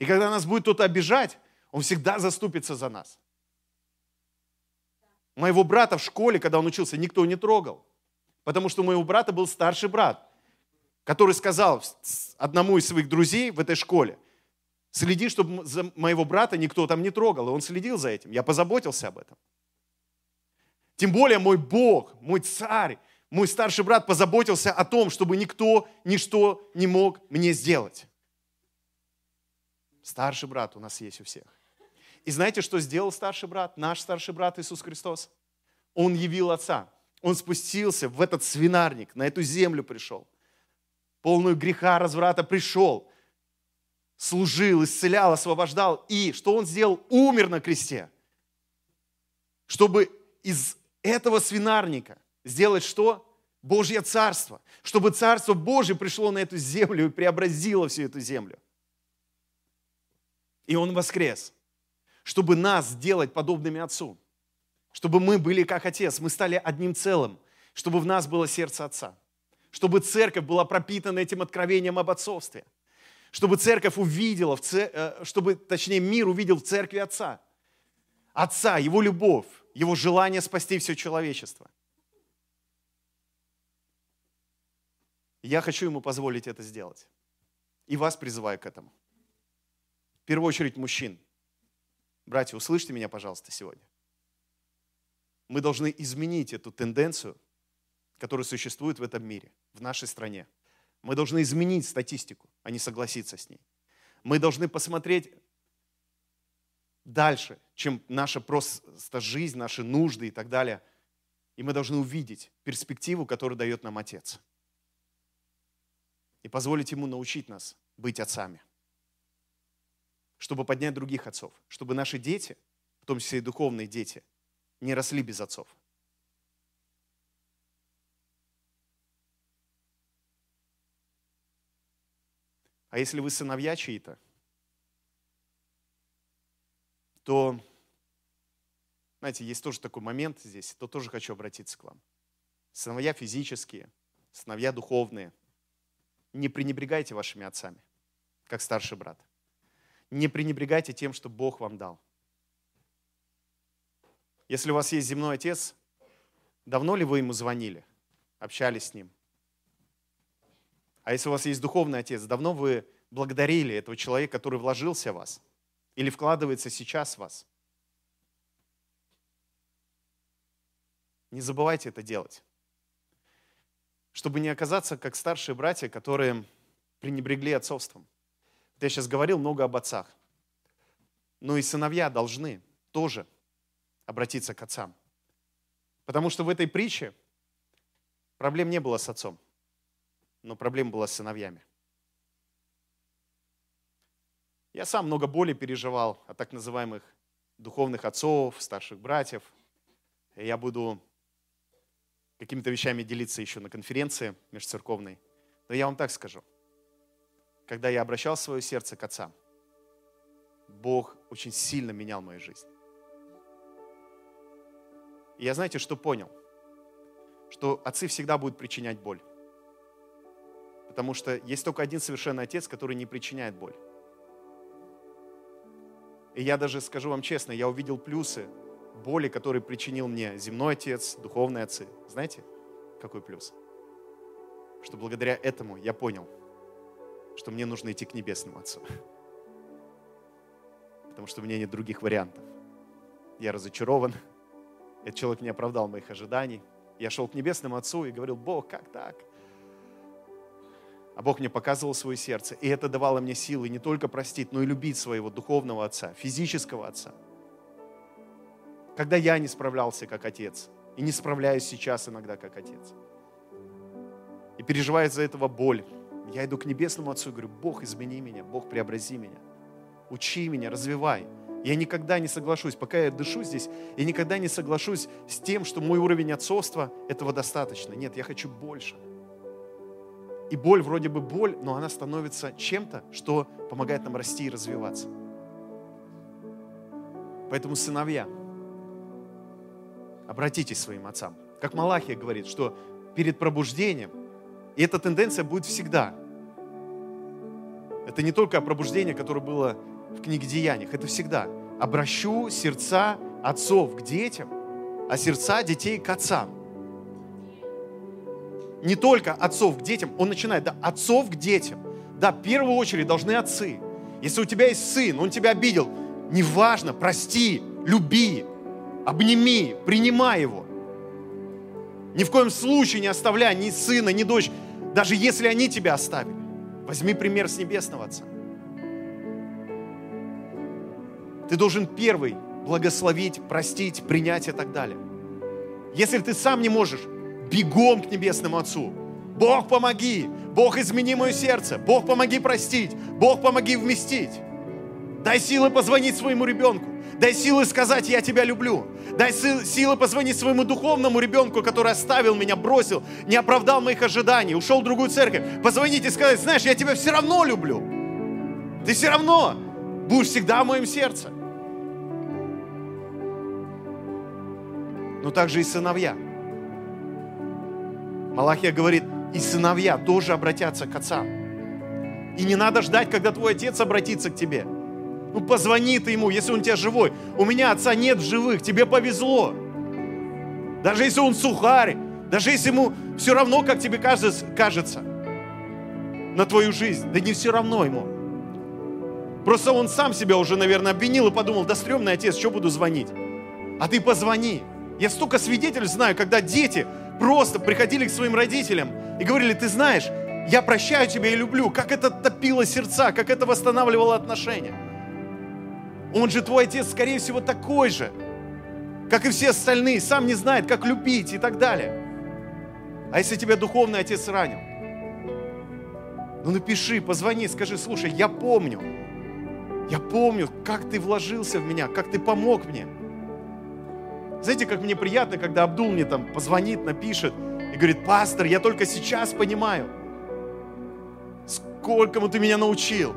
И когда нас будет кто-то обижать, он всегда заступится за нас. Моего брата в школе, когда он учился, никто не трогал. Потому что у моего брата был старший брат, который сказал одному из своих друзей в этой школе – Следи, чтобы за моего брата никто там не трогал. И он следил за этим. Я позаботился об этом. Тем более мой Бог, мой царь, мой старший брат позаботился о том, чтобы никто, ничто не мог мне сделать. Старший брат у нас есть у всех. И знаете, что сделал старший брат, наш старший брат Иисус Христос? Он явил Отца. Он спустился в этот свинарник, на эту землю пришел. Полную греха, разврата пришел служил, исцелял, освобождал. И что он сделал? Умер на кресте. Чтобы из этого свинарника сделать что? Божье царство. Чтобы царство Божье пришло на эту землю и преобразило всю эту землю. И он воскрес. Чтобы нас сделать подобными Отцу. Чтобы мы были как Отец. Мы стали одним целым. Чтобы в нас было сердце Отца. Чтобы церковь была пропитана этим откровением об отцовстве – чтобы церковь увидела, э, чтобы, точнее, мир увидел в церкви Отца. Отца, Его любовь, Его желание спасти все человечество. Я хочу Ему позволить это сделать. И вас призываю к этому. Первую очередь мужчин. Братья, услышьте меня, пожалуйста, сегодня. Мы должны изменить эту тенденцию, которая существует в этом мире, в нашей стране. Мы должны изменить статистику, а не согласиться с ней. Мы должны посмотреть дальше, чем наша просто жизнь, наши нужды и так далее. И мы должны увидеть перспективу, которую дает нам Отец. И позволить Ему научить нас быть отцами. Чтобы поднять других отцов. Чтобы наши дети, в том числе и духовные дети, не росли без отцов. А если вы сыновья чьи-то, то, знаете, есть тоже такой момент здесь, то тоже хочу обратиться к вам. Сыновья физические, сыновья духовные. Не пренебрегайте вашими отцами, как старший брат. Не пренебрегайте тем, что Бог вам дал. Если у вас есть земной отец, давно ли вы ему звонили, общались с ним? А если у вас есть духовный отец, давно вы благодарили этого человека, который вложился в вас или вкладывается сейчас в вас? Не забывайте это делать. Чтобы не оказаться как старшие братья, которые пренебрегли отцовством. Я сейчас говорил много об отцах. Но и сыновья должны тоже обратиться к отцам. Потому что в этой притче проблем не было с отцом но проблема была с сыновьями. Я сам много боли переживал от так называемых духовных отцов, старших братьев. Я буду какими-то вещами делиться еще на конференции межцерковной. Но я вам так скажу. Когда я обращал свое сердце к отцам, Бог очень сильно менял мою жизнь. И я знаете, что понял? Что отцы всегда будут причинять боль. Потому что есть только один совершенный Отец, который не причиняет боль. И я даже скажу вам честно, я увидел плюсы боли, которые причинил мне земной Отец, духовные отцы. Знаете, какой плюс? Что благодаря этому я понял, что мне нужно идти к небесному Отцу. Потому что у меня нет других вариантов. Я разочарован. Этот человек не оправдал моих ожиданий. Я шел к небесному Отцу и говорил, Бог, как так? А Бог мне показывал свое сердце. И это давало мне силы не только простить, но и любить своего духовного отца, физического отца. Когда я не справлялся как отец, и не справляюсь сейчас иногда как отец. И переживает за этого боль. Я иду к небесному Отцу и говорю, Бог, измени меня, Бог, преобрази меня. Учи меня, развивай. Я никогда не соглашусь, пока я дышу здесь, я никогда не соглашусь с тем, что мой уровень отцовства, этого достаточно. Нет, я хочу больше. И боль вроде бы боль, но она становится чем-то, что помогает нам расти и развиваться. Поэтому, сыновья, обратитесь к своим отцам. Как Малахия говорит, что перед пробуждением, и эта тенденция будет всегда. Это не только пробуждение, которое было в книге Деяниях, это всегда. Обращу сердца отцов к детям, а сердца детей к отцам. Не только отцов к детям, он начинает, да, отцов к детям. Да, в первую очередь должны отцы. Если у тебя есть сын, он тебя обидел, неважно, прости, люби, обними, принимай его. Ни в коем случае не оставляй ни сына, ни дочь, даже если они тебя оставили. Возьми пример с Небесного Отца. Ты должен первый благословить, простить, принять и так далее. Если ты сам не можешь, бегом к Небесному Отцу. Бог, помоги! Бог, измени мое сердце! Бог, помоги простить! Бог, помоги вместить! Дай силы позвонить своему ребенку. Дай силы сказать, я тебя люблю. Дай силы позвонить своему духовному ребенку, который оставил меня, бросил, не оправдал моих ожиданий, ушел в другую церковь. Позвонить и сказать, знаешь, я тебя все равно люблю. Ты все равно будешь всегда в моем сердце. Но также и сыновья. Малахия говорит, и сыновья тоже обратятся к отцам. И не надо ждать, когда твой отец обратится к тебе. Ну, позвони ты ему, если он у тебя живой. У меня отца нет в живых, тебе повезло. Даже если он сухарь, даже если ему все равно, как тебе кажется, кажется на твою жизнь, да не все равно ему. Просто он сам себя уже, наверное, обвинил и подумал, да стрёмный отец, что буду звонить? А ты позвони. Я столько свидетелей знаю, когда дети просто приходили к своим родителям и говорили, ты знаешь, я прощаю тебя и люблю, как это топило сердца, как это восстанавливало отношения. Он же твой отец, скорее всего, такой же, как и все остальные, сам не знает, как любить и так далее. А если тебя духовный отец ранил? Ну напиши, позвони, скажи, слушай, я помню, я помню, как ты вложился в меня, как ты помог мне. Знаете, как мне приятно, когда Абдул мне там позвонит, напишет и говорит, пастор, я только сейчас понимаю, сколько ты меня научил.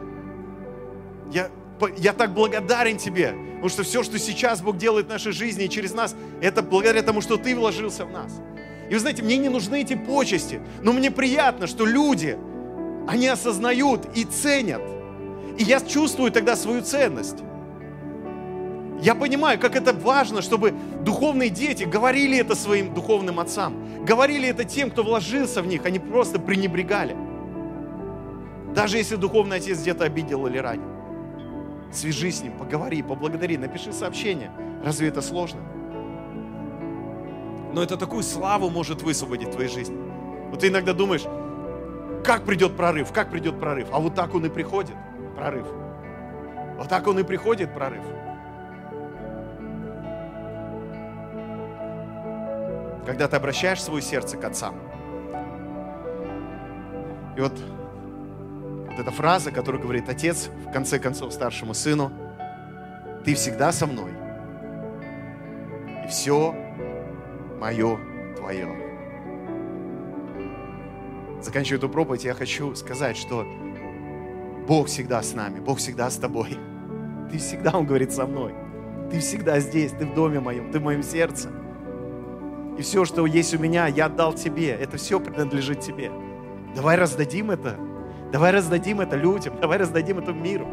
Я, я так благодарен тебе, потому что все, что сейчас Бог делает в нашей жизни и через нас, это благодаря тому, что ты вложился в нас. И вы знаете, мне не нужны эти почести, но мне приятно, что люди, они осознают и ценят. И я чувствую тогда свою ценность. Я понимаю, как это важно, чтобы духовные дети говорили это своим духовным отцам, говорили это тем, кто вложился в них, они просто пренебрегали. Даже если духовный отец где-то обидел или ранил. Свяжись с ним, поговори, поблагодари, напиши сообщение. Разве это сложно? Но это такую славу может высвободить в твоей жизни. Вот ты иногда думаешь, как придет прорыв, как придет прорыв. А вот так он и приходит, прорыв. Вот так он и приходит, прорыв. Когда ты обращаешь свое сердце к отцам. И вот вот эта фраза, которая говорит отец, в конце концов, старшему сыну, ты всегда со мной. И все мое твое. Заканчивая эту проповедь, я хочу сказать, что Бог всегда с нами, Бог всегда с тобой. Ты всегда, Он говорит, со мной. Ты всегда здесь, ты в доме моем, ты в моем сердце. И все, что есть у меня, я отдал тебе. Это все принадлежит тебе. Давай раздадим это Давай раздадим это людям, давай раздадим это миру.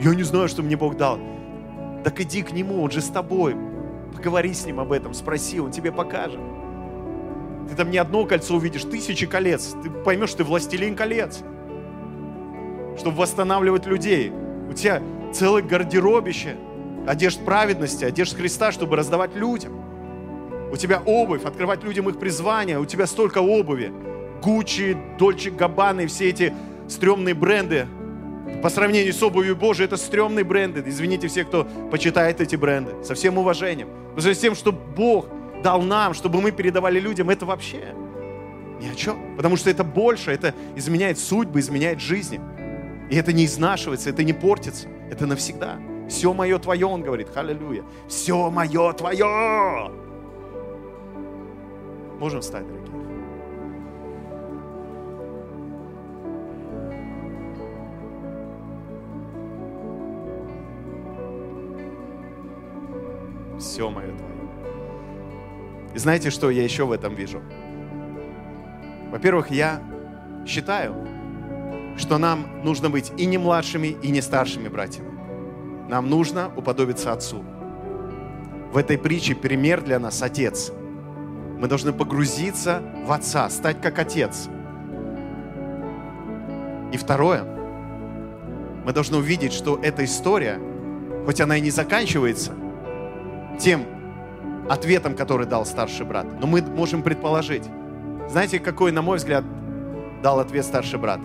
Я не знаю, что мне Бог дал. Так иди к Нему, Он же с тобой. Поговори с Ним об этом, спроси, Он тебе покажет. Ты там не одно кольцо увидишь, тысячи колец. Ты поймешь, что ты властелин колец. Чтобы восстанавливать людей. У тебя целое гардеробище одежд праведности, одежд Христа, чтобы раздавать людям. У тебя обувь, открывать людям их призвание. У тебя столько обуви. Гуччи, Дольче Габбана и все эти стрёмные бренды. По сравнению с обувью Божией, это стрёмные бренды. Извините все, кто почитает эти бренды. Со всем уважением. Что с тем, что Бог дал нам, чтобы мы передавали людям, это вообще ни о чем. Потому что это больше, это изменяет судьбы, изменяет жизни. И это не изнашивается, это не портится. Это навсегда. Все мое твое, он говорит. Аллилуйя. Все мое твое. Можем встать, дорогие. Все мое твое. И знаете, что я еще в этом вижу? Во-первых, я считаю, что нам нужно быть и не младшими, и не старшими братьями. Нам нужно уподобиться Отцу. В этой притче пример для нас Отец. Мы должны погрузиться в Отца, стать как Отец. И второе, мы должны увидеть, что эта история, хоть она и не заканчивается тем ответом, который дал старший брат, но мы можем предположить. Знаете, какой, на мой взгляд, дал ответ старший брат?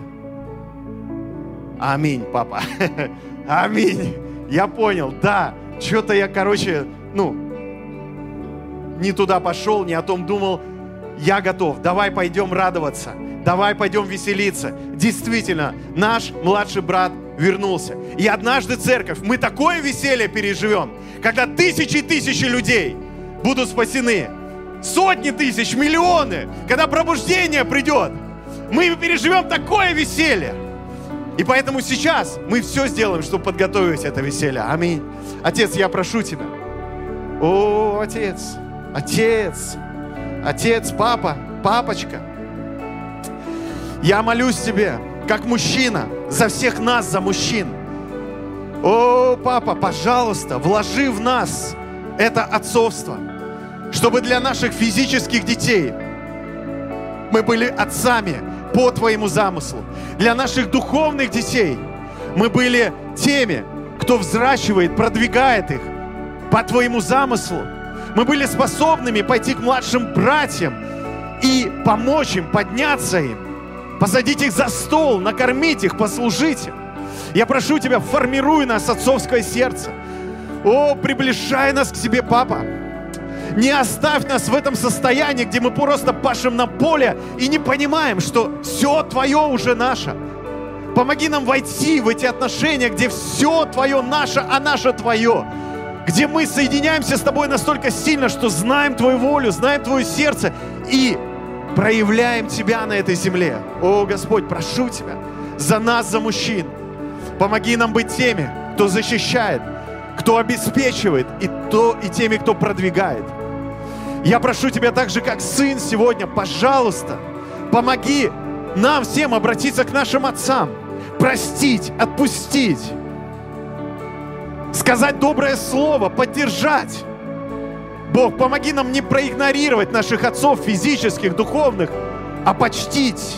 Аминь, папа. [LAUGHS] Аминь. Я понял, да. Что-то я, короче, ну, не туда пошел, не о том думал. Я готов. Давай пойдем радоваться. Давай пойдем веселиться. Действительно, наш младший брат вернулся. И однажды церковь, мы такое веселье переживем, когда тысячи и тысячи людей будут спасены. Сотни тысяч, миллионы, когда пробуждение придет. Мы переживем такое веселье. И поэтому сейчас мы все сделаем, чтобы подготовить это веселье. Аминь. Отец, я прошу Тебя. О, Отец, Отец, Отец, Папа, Папочка. Я молюсь Тебе, как мужчина, за всех нас, за мужчин. О, Папа, пожалуйста, вложи в нас это отцовство, чтобы для наших физических детей мы были отцами по Твоему замыслу. Для наших духовных детей мы были теми, кто взращивает, продвигает их по Твоему замыслу. Мы были способными пойти к младшим братьям и помочь им, подняться им, посадить их за стол, накормить их, послужить им. Я прошу Тебя, формируй нас отцовское сердце. О, приближай нас к себе, Папа. Не оставь нас в этом состоянии, где мы просто пашем на поле и не понимаем, что все Твое уже наше. Помоги нам войти в эти отношения, где все Твое наше, а наше Твое. Где мы соединяемся с Тобой настолько сильно, что знаем Твою волю, знаем Твое сердце и проявляем Тебя на этой земле. О, Господь, прошу Тебя за нас, за мужчин. Помоги нам быть теми, кто защищает, кто обеспечивает, и, то, и теми, кто продвигает. Я прошу Тебя так же, как сын сегодня, пожалуйста, помоги нам всем обратиться к нашим отцам, простить, отпустить, сказать доброе слово, поддержать. Бог, помоги нам не проигнорировать наших отцов физических, духовных, а почтить,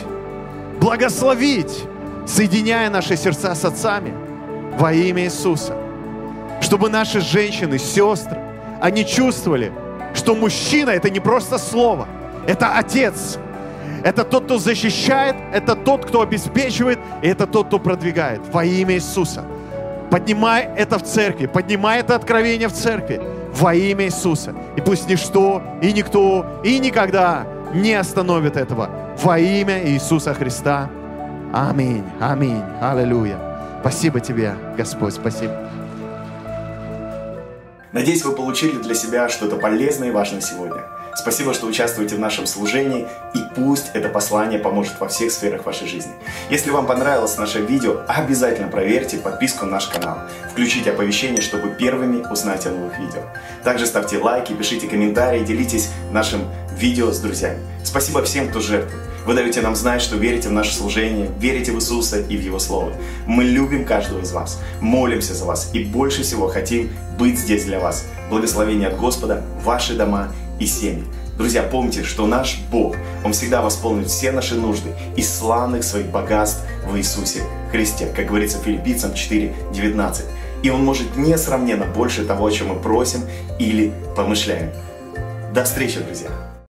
благословить, соединяя наши сердца с отцами во имя Иисуса. Чтобы наши женщины, сестры, они чувствовали, что мужчина это не просто слово, это отец. Это тот, кто защищает, это тот, кто обеспечивает, и это тот, кто продвигает во имя Иисуса. Поднимай это в церкви, поднимай это откровение в церкви во имя Иисуса. И пусть ничто и никто и никогда не остановит этого во имя Иисуса Христа. Аминь, аминь, аллилуйя. Спасибо тебе, Господь, спасибо. Надеюсь, вы получили для себя что-то полезное и важное сегодня. Спасибо, что участвуете в нашем служении, и пусть это послание поможет во всех сферах вашей жизни. Если вам понравилось наше видео, обязательно проверьте подписку на наш канал. Включите оповещения, чтобы первыми узнать о новых видео. Также ставьте лайки, пишите комментарии, делитесь нашим видео с друзьями. Спасибо всем, кто жертвует. Вы даете нам знать, что верите в наше служение, верите в Иисуса и в Его Слово. Мы любим каждого из вас, молимся за вас и больше всего хотим быть здесь для вас. Благословение от Господа, ваши дома и семьи. Друзья, помните, что наш Бог, Он всегда восполнит все наши нужды из славных своих богатств в Иисусе Христе, как говорится Филиппийцам 4.19. И Он может несравненно больше того, о чем мы просим или помышляем. До встречи, друзья!